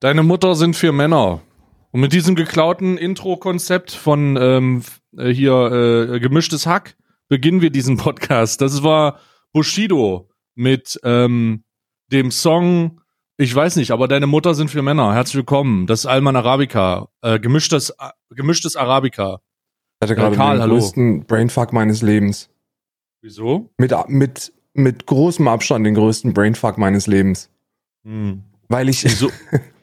Deine Mutter sind vier Männer. Und mit diesem geklauten Intro-Konzept von ähm, äh, hier äh, gemischtes Hack beginnen wir diesen Podcast. Das war Bushido mit ähm, dem Song, ich weiß nicht, aber deine Mutter sind vier Männer. Herzlich willkommen. Das ist Alman Arabica, äh, gemischtes, äh, gemischtes Arabica. Ich hatte gerade Karl, den größten Brainfuck meines Lebens. Wieso? Mit, mit, mit großem Abstand den größten Brainfuck meines Lebens. Hm. Weil ich, Wieso?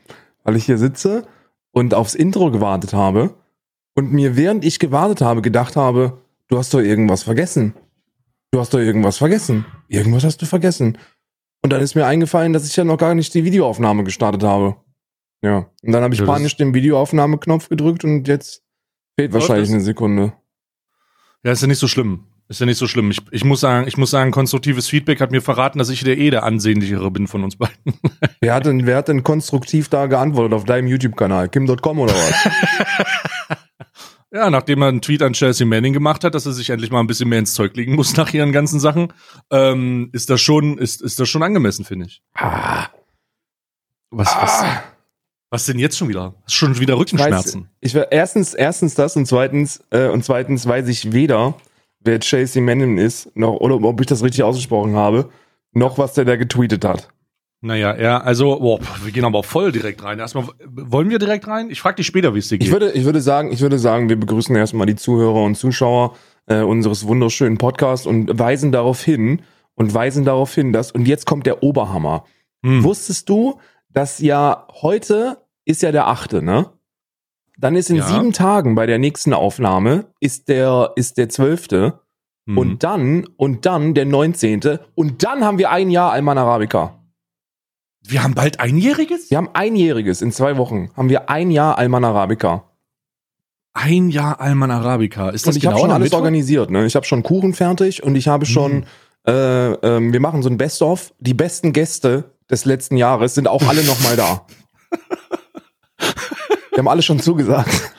weil ich hier sitze und aufs Intro gewartet habe und mir während ich gewartet habe gedacht habe, du hast doch irgendwas vergessen. Du hast doch irgendwas vergessen. Irgendwas hast du vergessen. Und dann ist mir eingefallen, dass ich ja noch gar nicht die Videoaufnahme gestartet habe. Ja. Und dann habe ich das- panisch den Videoaufnahmeknopf gedrückt und jetzt fehlt wahrscheinlich eine Sekunde. Ja, ist ja nicht so schlimm. Ist ja nicht so schlimm. Ich, ich muss sagen, ich muss sagen, konstruktives Feedback hat mir verraten, dass ich der eh der ansehnlichere bin von uns beiden. Wer hat denn, wer hat denn konstruktiv da geantwortet auf deinem YouTube-Kanal? Kim.com oder was? Ja, nachdem er einen Tweet an Chelsea Manning gemacht hat, dass er sich endlich mal ein bisschen mehr ins Zeug legen muss nach ihren ganzen Sachen, ähm, ist das schon, ist, ist das schon angemessen, finde ich. ah, Was, was, was denn jetzt schon wieder? Schon wieder Rückenschmerzen? Ich weiß, erstens, erstens das und zweitens, äh, und zweitens weiß ich weder, wer Chelsea Manning ist, noch, oder ob ich das richtig ausgesprochen habe, noch was der da getweetet hat. Naja, er, also, boah, wir gehen aber voll direkt rein. Erstmal, wollen wir direkt rein? Ich frage dich später, wie es dir geht. Ich würde, ich würde sagen, ich würde sagen, wir begrüßen erstmal die Zuhörer und Zuschauer äh, unseres wunderschönen Podcasts und weisen darauf hin und weisen darauf hin, dass, und jetzt kommt der Oberhammer. Hm. Wusstest du, dass ja heute ist ja der achte, ne? Dann ist in Ja. sieben Tagen bei der nächsten Aufnahme ist der, ist der zwölfte Hm. und dann, und dann der neunzehnte und dann haben wir ein Jahr Alman Arabica. wir haben bald Einjähriges? Wir haben einjähriges, in zwei Wochen haben wir ein Jahr Alman Arabica. Ein Jahr Alman Arabica. Ist das Und ich habe genau schon am alles Mittwoch? organisiert. Ne? Ich habe schon Kuchen fertig und ich habe schon, Mhm. äh, ähm, wir machen so ein Best-of. Die besten Gäste des letzten Jahres sind auch alle noch mal da. Wir haben alle schon zugesagt.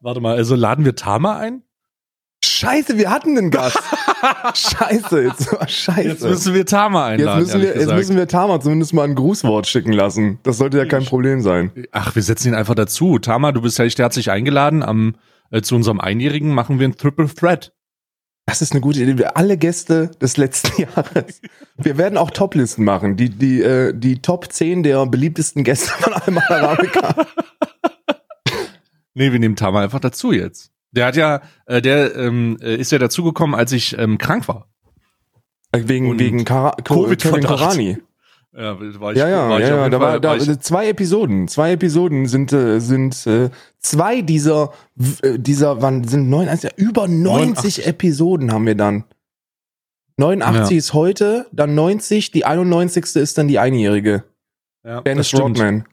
Warte mal, also laden wir Tama ein? Scheiße, wir hatten einen Gast. Scheiße, jetzt war scheiße. Jetzt müssen wir Tama Jetzt einladen. müssen, wir, jetzt müssen wir Tama zumindest mal ein Grußwort schicken lassen. Das sollte ja kein Problem sein. Ach, wir setzen ihn einfach dazu. Tama, du bist ja echt herzlich eingeladen. Am, äh, zu unserem Einjährigen machen wir ein Triple Threat. Das ist eine gute Idee. Alle Gäste des letzten Jahres. Wir werden auch Toplisten machen. Die, die, äh, die Top 10 der beliebtesten Gäste von Alman Arabica. Nee, wir nehmen Tama einfach dazu jetzt. Der hat ja, äh, der ähm, äh, ist ja dazugekommen, als ich ähm, krank war. Wegen, Und wegen Kara Ko- Kevin. Korani. Ja, war ich, Ja, ja, war ich ja, auf ja. Da war, da, war ich- zwei Episoden. Zwei Episoden sind, äh, sind äh, zwei dieser, äh, dieser, wann sind neun, also über 90 89. Episoden haben wir dann. 89 Ja. ist heute, dann 90, die 91. ist dann die einjährige. ja, das Dennis stimmt. Rodman.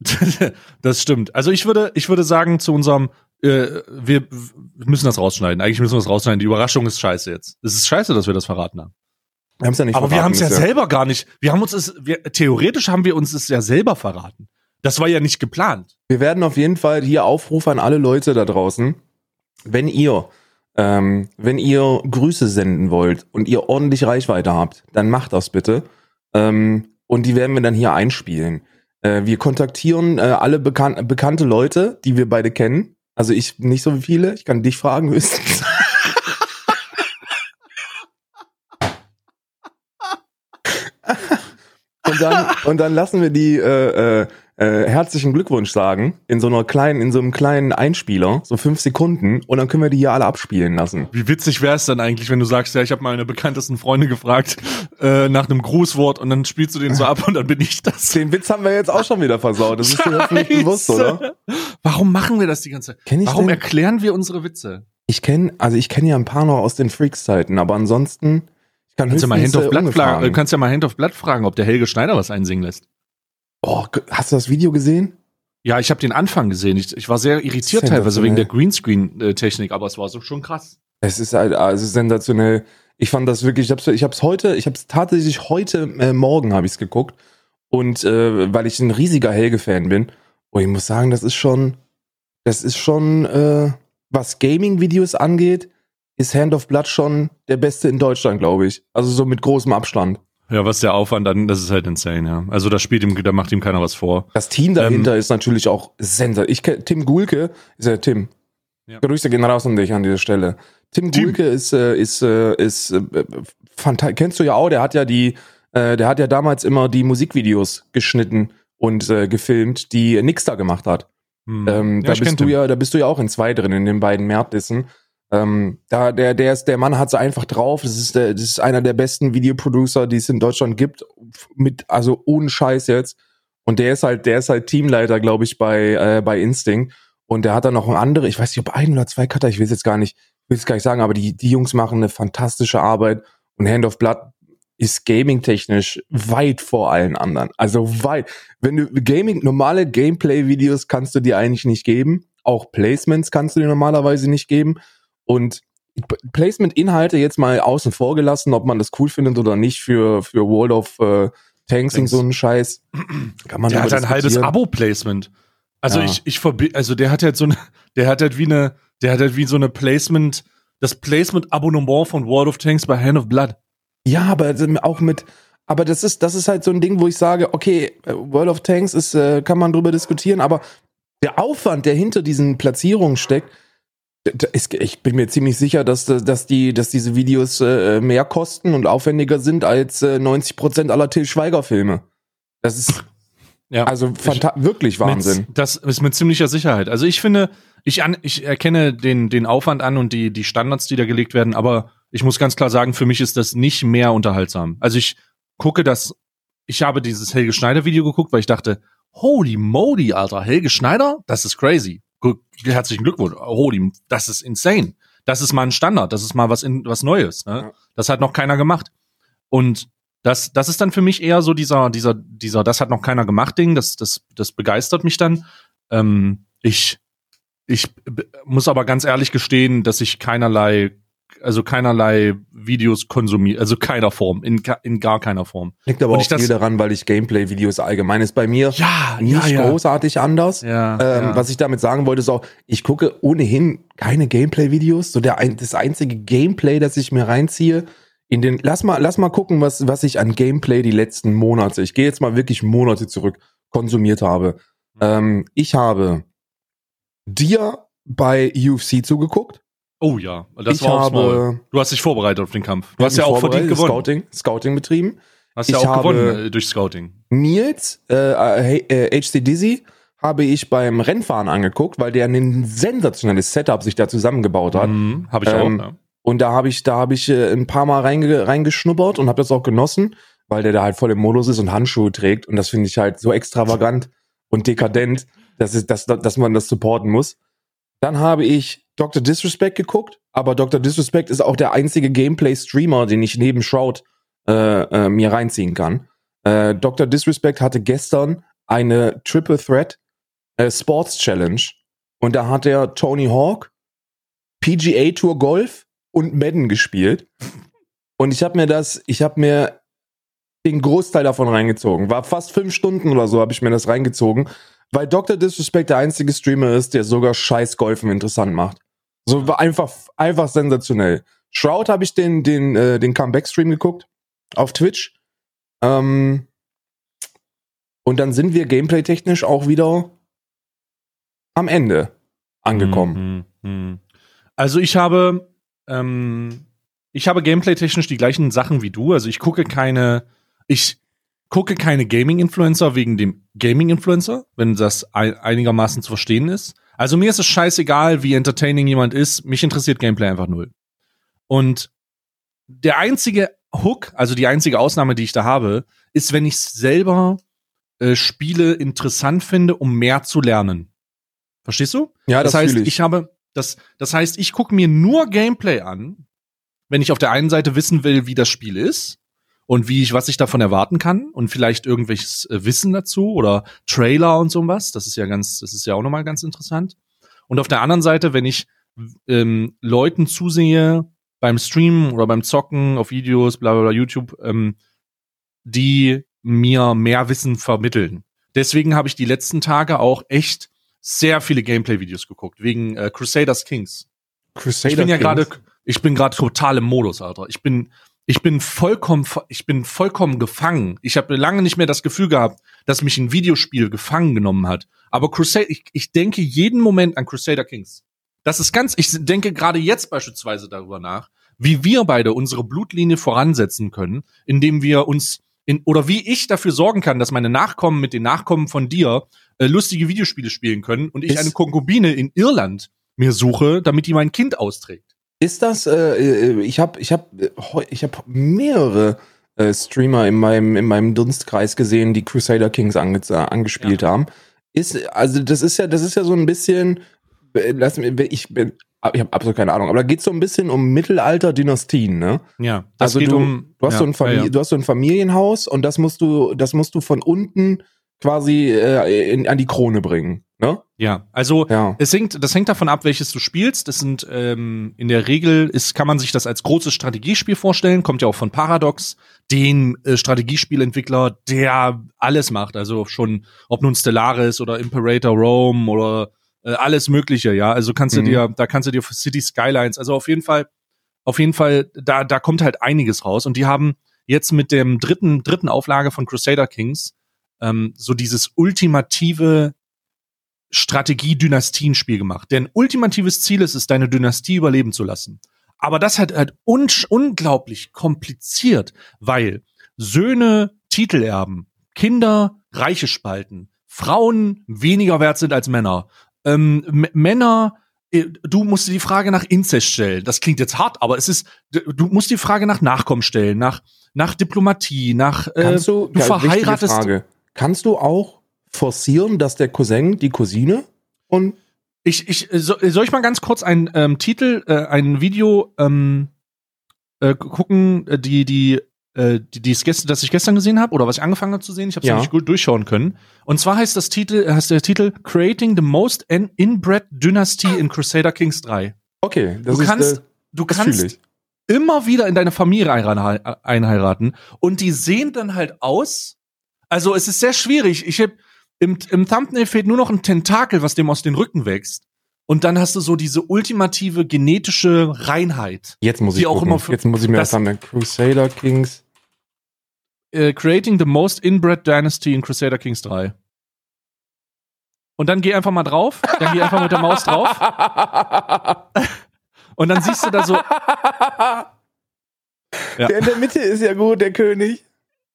das stimmt. Also ich würde, ich würde sagen zu unserem, äh, wir, wir müssen das rausschneiden. Eigentlich müssen wir das rausschneiden. Die Überraschung ist scheiße jetzt. Es ist scheiße, dass wir das verraten haben. Wir haben es ja nicht Aber wir haben es ja bisher. selber gar nicht. Wir haben uns es, wir, theoretisch haben wir uns es ja selber verraten. Das war ja nicht geplant. Wir werden auf jeden Fall hier Aufruf an alle Leute da draußen. Wenn ihr, ähm, wenn ihr Grüße senden wollt und ihr ordentlich Reichweite habt, dann macht das bitte. Ähm, und die werden wir dann hier einspielen. Äh, wir kontaktieren äh, alle bekan bekannte Leute, die wir beide kennen. Also ich nicht so viele, ich kann dich fragen höchstens. Und dann und dann lassen wir die äh, äh, äh, herzlichen Glückwunsch sagen in so einer kleinen in so einem kleinen Einspieler, so fünf Sekunden und dann können wir die hier alle abspielen lassen. Wie witzig wäre es dann eigentlich, wenn du sagst, ja, ich habe meine bekanntesten Freunde gefragt äh, nach einem Grußwort und dann spielst du den so ab und dann bin ich das. Den Witz haben wir jetzt auch schon wieder versaut. Das ist dir jetzt nicht bewusst, oder? Warum machen wir das die ganze Zeit? Kenn ich Warum den? erklären wir unsere Witze? Ich kenne, also ich kenne ja ein paar noch aus den Freaks-Zeiten, aber ansonsten kann Kannst ja mal Hand auf Blatt fragen, kannst ja mal Hand auf Blatt fragen, ob der Helge Schneider was einsingen lässt. Oh, hast du das Video gesehen? Ja, ich habe den Anfang gesehen. Ich, ich war sehr irritiert teilweise wegen der Greenscreen-Technik, aber es war so schon krass. Es ist also sensationell. Ich fand das wirklich, ich hab's, ich hab's heute, ich hab's tatsächlich heute äh, Morgen habe ich's geguckt und äh, weil ich ein riesiger Helge-Fan bin. Und ich muss sagen, das ist schon, das ist schon, äh, was Gaming-Videos angeht, ist Hand of Blood schon der beste in Deutschland, glaube ich. Also so mit großem Abstand. Ja, was der Aufwand dann, das ist halt insane, ja. Also da spielt ihm, da macht ihm keiner was vor. Das Team dahinter ähm, ist natürlich auch sensor. Ich kenne Tim Gulke, ist ja Tim. Ja. Grüße gehen raus an dich an dieser Stelle. Tim, Tim. Gulke ist, äh, ist, äh, ist, äh, fantastisch. Kennst du ja auch, der hat ja die, äh, der hat ja damals immer die Musikvideos geschnitten und äh, gefilmt, die Nix da gemacht hat. Hm. Ähm, ja, da bist du ja, da bist du ja auch in zwei drin, in den beiden Märtissen. Ähm, da, der, der ist, der Mann hat so einfach drauf. Das ist der, das ist einer der besten Videoproducer, die es in Deutschland gibt. Mit, also ohne Scheiß jetzt. Und der ist halt, der ist halt Teamleiter, glaube ich, bei, äh, bei Instinct. Und der hat dann noch ein andere, ich weiß nicht, ob ein oder zwei Cutter, ich will es jetzt gar nicht, will es gar nicht sagen, aber die, die Jungs machen eine fantastische Arbeit. Und Hand of Blood ist gaming-technisch weit vor allen anderen. Also weit. Wenn du Gaming, normale Gameplay-Videos kannst du dir eigentlich nicht geben. Auch Placements kannst du dir normalerweise nicht geben. Und Placement-Inhalte jetzt mal außen vor gelassen, ob man das cool findet oder nicht für, für World of äh, Tanks und so einen Scheiß. Kann man der hat ein halbes Abo-Placement. Also ja. ich, ich verbi also der hat halt so eine, der hat halt wie eine, der hat halt wie so eine Placement, das Placement-Abonnement von World of Tanks bei Hand of Blood. Ja, aber auch mit, aber das ist, das ist halt so ein Ding, wo ich sage, okay, äh, World of Tanks ist, äh, kann man drüber diskutieren, aber der Aufwand, der hinter diesen Platzierungen steckt, ich bin mir ziemlich sicher, dass, dass, die, dass diese Videos äh, mehr kosten und aufwendiger sind als äh, 90 Prozent aller Till Schweiger Filme. Das ist ja, also ich, wirklich Wahnsinn. Mit, das ist mit ziemlicher Sicherheit. Also ich finde, ich, an, ich erkenne den, den Aufwand an und die, die Standards, die da gelegt werden, aber ich muss ganz klar sagen, für mich ist das nicht mehr unterhaltsam. Also ich gucke das, ich habe dieses Helge Schneider Video geguckt, weil ich dachte, holy moly, Alter, Helge Schneider, das ist crazy. Herzlichen Glückwunsch, holy, das ist insane. Das ist mal ein Standard, das ist mal was in, was Neues. Ne? Ja. Das hat noch keiner gemacht. Und das, das ist dann für mich eher so dieser, dieser, dieser, das hat noch keiner gemacht Ding. Das, das, das begeistert mich dann. Ähm, ich, ich muss aber ganz ehrlich gestehen, dass ich keinerlei also keinerlei Videos konsumiert, also keiner Form, in, in gar keiner Form. Liegt aber und auch viel daran, weil ich Gameplay-Videos allgemein ist bei mir ja, nicht ja, ja. großartig anders. Ja, ähm, ja. Was ich damit sagen wollte, ist auch, ich gucke ohnehin keine Gameplay-Videos. So der das einzige Gameplay, das ich mir reinziehe, in den, lass mal, lass mal gucken, was, was ich an Gameplay die letzten Monate, ich gehe jetzt mal wirklich Monate zurück, konsumiert habe. Ähm, ich habe dir bei UFC zugeguckt. Oh ja, das ich war auch habe, Du hast dich vorbereitet auf den Kampf. Du hast ja auch verdient gewonnen. Scouting, Scouting betrieben. Hast ja auch gewonnen äh, durch Scouting. Nils, äh, äh, HC Dizzy, habe ich beim Rennfahren angeguckt, weil der ein sensationelles Setup sich da zusammengebaut hat. Mhm, habe ich ähm, auch. Ja. Und da habe ich, da habe ich äh, ein paar Mal reinge reingeschnuppert und habe das auch genossen, weil der da halt voll im Modus ist und Handschuhe trägt. Und das finde ich halt so extravagant und dekadent, dass, es, dass, dass man das supporten muss. Dann habe ich Dr. Disrespect geguckt, aber Dr. Disrespect ist auch der einzige Gameplay-Streamer, den ich neben Shroud äh, äh, mir reinziehen kann. Äh, Dr. Disrespect hatte gestern eine Triple Threat äh, Sports Challenge und da hat er Tony Hawk, PGA Tour Golf und Madden gespielt. Und ich habe mir das, ich habe mir den Großteil davon reingezogen. War fast fünf Stunden oder so habe ich mir das reingezogen, weil Dr. Disrespect der einzige Streamer ist, der sogar scheiß Golfen interessant macht. So war einfach, einfach sensationell. Shroud habe ich den, den, äh, den Comeback-Stream geguckt auf Twitch. Ähm, und dann sind wir gameplay-technisch auch wieder am Ende angekommen. Mhm, mh. Also ich habe, ähm, ich habe gameplay-technisch die gleichen Sachen wie du. Also ich gucke keine, ich gucke keine Gaming-Influencer wegen dem Gaming-Influencer, wenn das einigermaßen zu verstehen ist. Also mir ist es scheißegal, wie entertaining jemand ist. Mich interessiert Gameplay einfach null. Und der einzige Hook, also die einzige Ausnahme, die ich da habe, ist, wenn ich selber äh, Spiele interessant finde, um mehr zu lernen. Verstehst du? Ja, das, das heißt, ich. ich habe das, das heißt, ich gucke mir nur Gameplay an, wenn ich auf der einen Seite wissen will, wie das Spiel ist und wie ich, was ich davon erwarten kann und vielleicht irgendwelches äh, Wissen dazu oder Trailer und sowas. Das ist ja ganz, das ist ja auch nochmal ganz interessant. Und auf der anderen Seite, wenn ich ähm, Leuten zusehe beim Streamen oder beim Zocken auf Videos, bla bla, bla YouTube, ähm, die mir mehr Wissen vermitteln. Deswegen habe ich die letzten Tage auch echt sehr viele Gameplay-Videos geguckt, wegen äh, Crusaders Kings. Crusader ich bin ja gerade, ich bin gerade total im Modus, Alter. Ich bin, ich bin vollkommen, ich bin vollkommen gefangen. Ich habe lange nicht mehr das Gefühl gehabt, dass mich ein Videospiel gefangen genommen hat. Aber Crusader, ich, ich denke jeden Moment an Crusader Kings. Das ist ganz, ich denke gerade jetzt beispielsweise darüber nach, wie wir beide unsere Blutlinie voransetzen können, indem wir uns in, oder wie ich dafür sorgen kann, dass meine Nachkommen mit den Nachkommen von dir äh, lustige Videospiele spielen können und ich eine Konkubine in Irland mir suche, damit die mein Kind austrägt. Ist das, äh, äh ich habe ich hab, ich hab mehrere äh, Streamer in meinem, in meinem Dunstkreis gesehen, die Crusader Kings ange angespielt ja. haben. Ist, also das ist ja, das ist ja so ein bisschen, äh, lass mich, ich bin, ich habe absolut keine Ahnung, aber da geht es so ein bisschen um Mittelalter-Dynastien, ne? Ja. Also du, um, du hast ja, so ein ja, ja. du hast so ein Familienhaus und das musst du, das musst du von unten quasi äh, in, an die Krone bringen. Ne? Ja, also ja. es hängt, das hängt davon ab, welches du spielst. Das sind ähm, in der Regel ist, kann man sich das als großes Strategiespiel vorstellen. Kommt ja auch von Paradox, den äh, Strategiespielentwickler, der alles macht. Also schon, ob nun Stellaris oder Imperator Rome oder äh, alles Mögliche. Ja, also kannst mhm. du dir, da kannst du dir für City Skylines. Also auf jeden Fall, auf jeden Fall, da da kommt halt einiges raus. Und die haben jetzt mit dem dritten dritten Auflage von Crusader Kings ähm, so dieses ultimative Strategie-Dynastienspiel gemacht. Denn ultimatives Ziel ist es, deine Dynastie überleben zu lassen. Aber das hat halt un unglaublich kompliziert, weil Söhne Titel erben, Kinder Reiche spalten, Frauen weniger wert sind als Männer, ähm, Männer äh, du musst die Frage nach Inzest stellen. Das klingt jetzt hart, aber es ist, du musst die Frage nach Nachkommen stellen, nach, nach Diplomatie, nach, äh, Kannst du, du verheiratest. Frage. Kannst du auch forcieren, dass der Cousin die Cousine und ich, ich so, soll ich mal ganz kurz ein ähm, Titel, äh, ein Video ähm, äh, gucken, äh, die die äh, die, die gestern, das ich gestern gesehen habe oder was ich angefangen habe zu sehen. Ich habe es ja. nicht gut durchschauen können. Und zwar heißt das Titel, heißt der Titel Creating the Most Inbred Dynasty in Crusader Kings 3. Okay, das du ist, kannst, äh, du kannst immer wieder in deine Familie einheiraten und die sehen dann halt aus. Also es ist sehr schwierig. Ich habe im, im Thumbnail fehlt nur noch ein Tentakel, was dem aus den Rücken wächst. Und dann hast du so diese ultimative genetische Reinheit. Jetzt muss ich auch immer für, Jetzt muss ich mir das haben. Crusader Kings. Uh, creating the most inbred dynasty in Crusader Kings 3. Und dann geh einfach mal drauf. Dann geh einfach mit der Maus drauf. Und dann siehst du da so. Ja. Der in der Mitte ist ja gut, der König.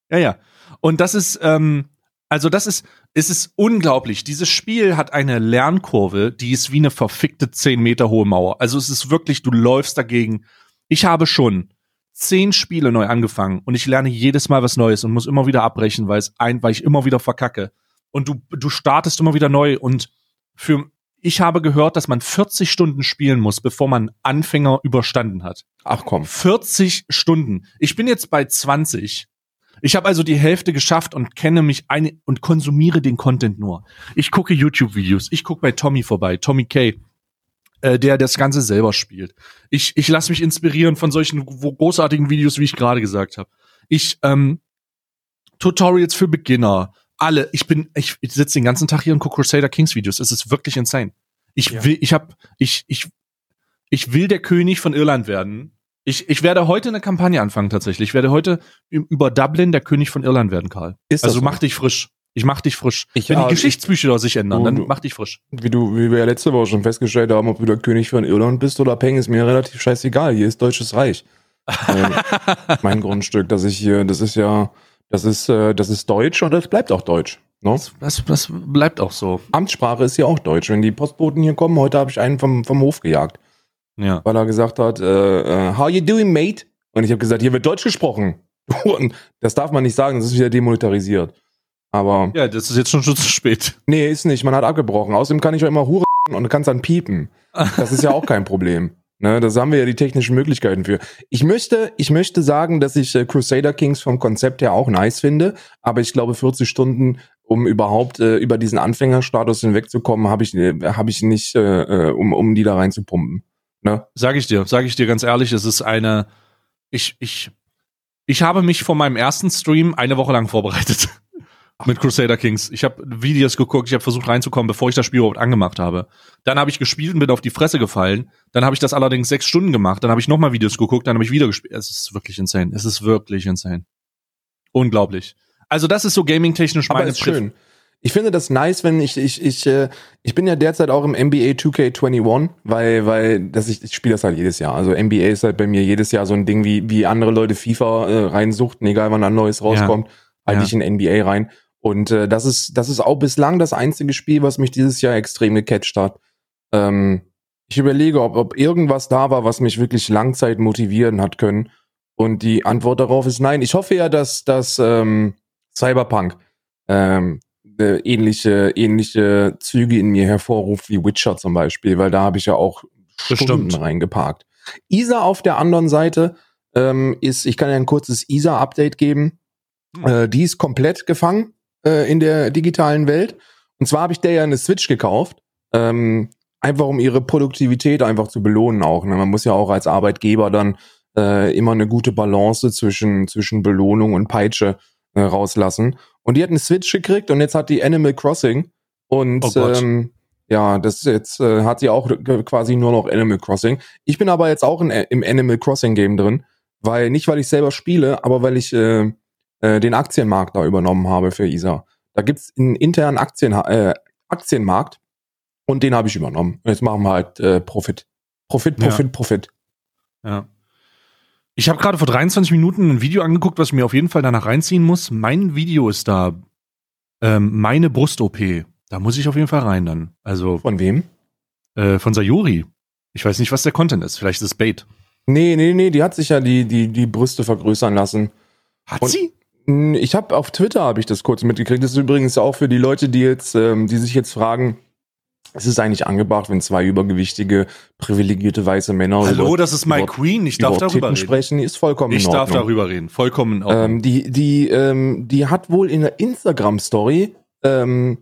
Ja, ja. Und das ist, ähm, also das ist, es ist unglaublich. Dieses Spiel hat eine Lernkurve, die ist wie eine verfickte zehn Meter hohe Mauer. Also es ist wirklich, du läufst dagegen. Ich habe schon zehn Spiele neu angefangen und ich lerne jedes Mal was Neues und muss immer wieder abbrechen, weil es ein, weil ich immer wieder verkacke. Und du, du startest immer wieder neu und für, ich habe gehört, dass man 40 Stunden spielen muss, bevor man Anfänger überstanden hat. Ach komm. 40 Stunden. Ich bin jetzt bei 20 ich habe also die Hälfte geschafft und kenne mich ein und konsumiere den Content nur. Ich gucke YouTube-Videos, ich gucke bei Tommy vorbei, Tommy K., äh, der das Ganze selber spielt. Ich, ich lasse mich inspirieren von solchen großartigen Videos, wie ich gerade gesagt habe. Ich ähm, Tutorials für Beginner, alle. Ich bin, ich, ich sitze den ganzen Tag hier und gucke Crusader Kings Videos. Es ist wirklich insane. Ich ja. will, ich habe, ich, ich, ich will der König von Irland werden ich, ich werde heute eine Kampagne anfangen tatsächlich. Ich werde heute über Dublin der König von Irland werden, Karl. Ist also so? mach dich frisch. Ich mach dich frisch. Ich, Wenn die Geschichtsbücher sich ändern, dann mach dich frisch. Wie du, wie wir ja letzte Woche schon festgestellt haben, ob du der König von Irland bist oder Peng, ist mir relativ scheißegal. Hier ist Deutsches Reich. äh, mein Grundstück, das ich hier, das ist ja, das ist, äh, das ist Deutsch und das bleibt auch Deutsch. No? Das, das, das bleibt auch so. Amtssprache ist ja auch Deutsch. Wenn die Postboten hier kommen, heute habe ich einen vom, vom Hof gejagt. Ja. Weil er gesagt hat, äh, uh, how you doing, mate? Und ich habe gesagt, hier wird Deutsch gesprochen. Und das darf man nicht sagen, das ist wieder demonetarisiert. Aber. Ja, das ist jetzt schon, schon zu spät. Nee, ist nicht. Man hat abgebrochen. Außerdem kann ich auch immer Hure und du kannst dann piepen. Das ist ja auch kein Problem. Ne, das haben wir ja die technischen Möglichkeiten für. Ich möchte, ich möchte sagen, dass ich äh, Crusader Kings vom Konzept her auch nice finde, aber ich glaube 40 Stunden, um überhaupt äh, über diesen Anfängerstatus hinwegzukommen, habe ich, äh, habe ich nicht, äh, äh, um, um die da reinzupumpen. Ne? Sag ich dir, sag ich dir ganz ehrlich, es ist eine, ich, ich, ich habe mich vor meinem ersten Stream eine Woche lang vorbereitet. mit Crusader Kings. Ich habe Videos geguckt, ich habe versucht reinzukommen, bevor ich das Spiel überhaupt angemacht habe. Dann habe ich gespielt und bin auf die Fresse gefallen. Dann habe ich das allerdings sechs Stunden gemacht. Dann habe ich nochmal Videos geguckt, dann habe ich wieder gespielt. Es ist wirklich insane. Es ist wirklich insane. Unglaublich. Also das ist so gaming-technisch meine Aber ist schön. Ich finde das nice, wenn ich ich ich äh, ich bin ja derzeit auch im NBA 2K21, weil weil das ich, ich spiele das halt jedes Jahr. Also NBA ist halt bei mir jedes Jahr so ein Ding wie wie andere Leute FIFA äh, reinsuchten, egal wann ein neues rauskommt, ja. halt ja. ich in NBA rein. Und äh, das ist das ist auch bislang das einzige Spiel, was mich dieses Jahr extrem gecatcht hat. Ähm, ich überlege, ob, ob irgendwas da war, was mich wirklich Langzeit motivieren hat können. Und die Antwort darauf ist nein. Ich hoffe ja, dass dass ähm, Cyberpunk ähm, äh, ähnliche, ähnliche Züge in mir hervorruft wie Witcher zum Beispiel, weil da habe ich ja auch Stunden reingeparkt. Isa auf der anderen Seite ähm, ist, ich kann ja ein kurzes Isa-Update geben. Hm. Äh, die ist komplett gefangen äh, in der digitalen Welt. Und zwar habe ich der ja eine Switch gekauft. Ähm, einfach um ihre Produktivität einfach zu belohnen auch. Ne? Man muss ja auch als Arbeitgeber dann äh, immer eine gute Balance zwischen, zwischen Belohnung und Peitsche äh, rauslassen. Und die hat eine Switch gekriegt und jetzt hat die Animal Crossing. Und oh ähm, ja, das jetzt äh, hat sie auch quasi nur noch Animal Crossing. Ich bin aber jetzt auch in, im Animal Crossing Game drin, weil nicht weil ich selber spiele, aber weil ich äh, äh, den Aktienmarkt da übernommen habe für ISA. Da gibt's einen internen Aktien, äh, Aktienmarkt und den habe ich übernommen. Jetzt machen wir halt äh, Profit. Profit, Profit, ja. Profit. Ja. Ich habe gerade vor 23 Minuten ein Video angeguckt, was ich mir auf jeden Fall danach reinziehen muss. Mein Video ist da. Ähm, meine Brust-OP. Da muss ich auf jeden Fall rein dann. Also. Von wem? Äh, von Sayuri. Ich weiß nicht, was der Content ist. Vielleicht ist es Bait. Nee, nee, nee, die hat sich ja die, die, die Brüste vergrößern lassen. Hat Und sie? Ich habe auf Twitter habe ich das kurz mitgekriegt. Das ist übrigens auch für die Leute, die jetzt, ähm, die sich jetzt fragen, es ist eigentlich angebracht, wenn zwei übergewichtige, privilegierte weiße Männer Hallo, über, das ist my über, Queen, ich darf darüber reden. sprechen, ist vollkommen Ich darf darüber reden, vollkommen in Ordnung. Ähm, die, die, ähm, die hat wohl in der Instagram-Story, ähm,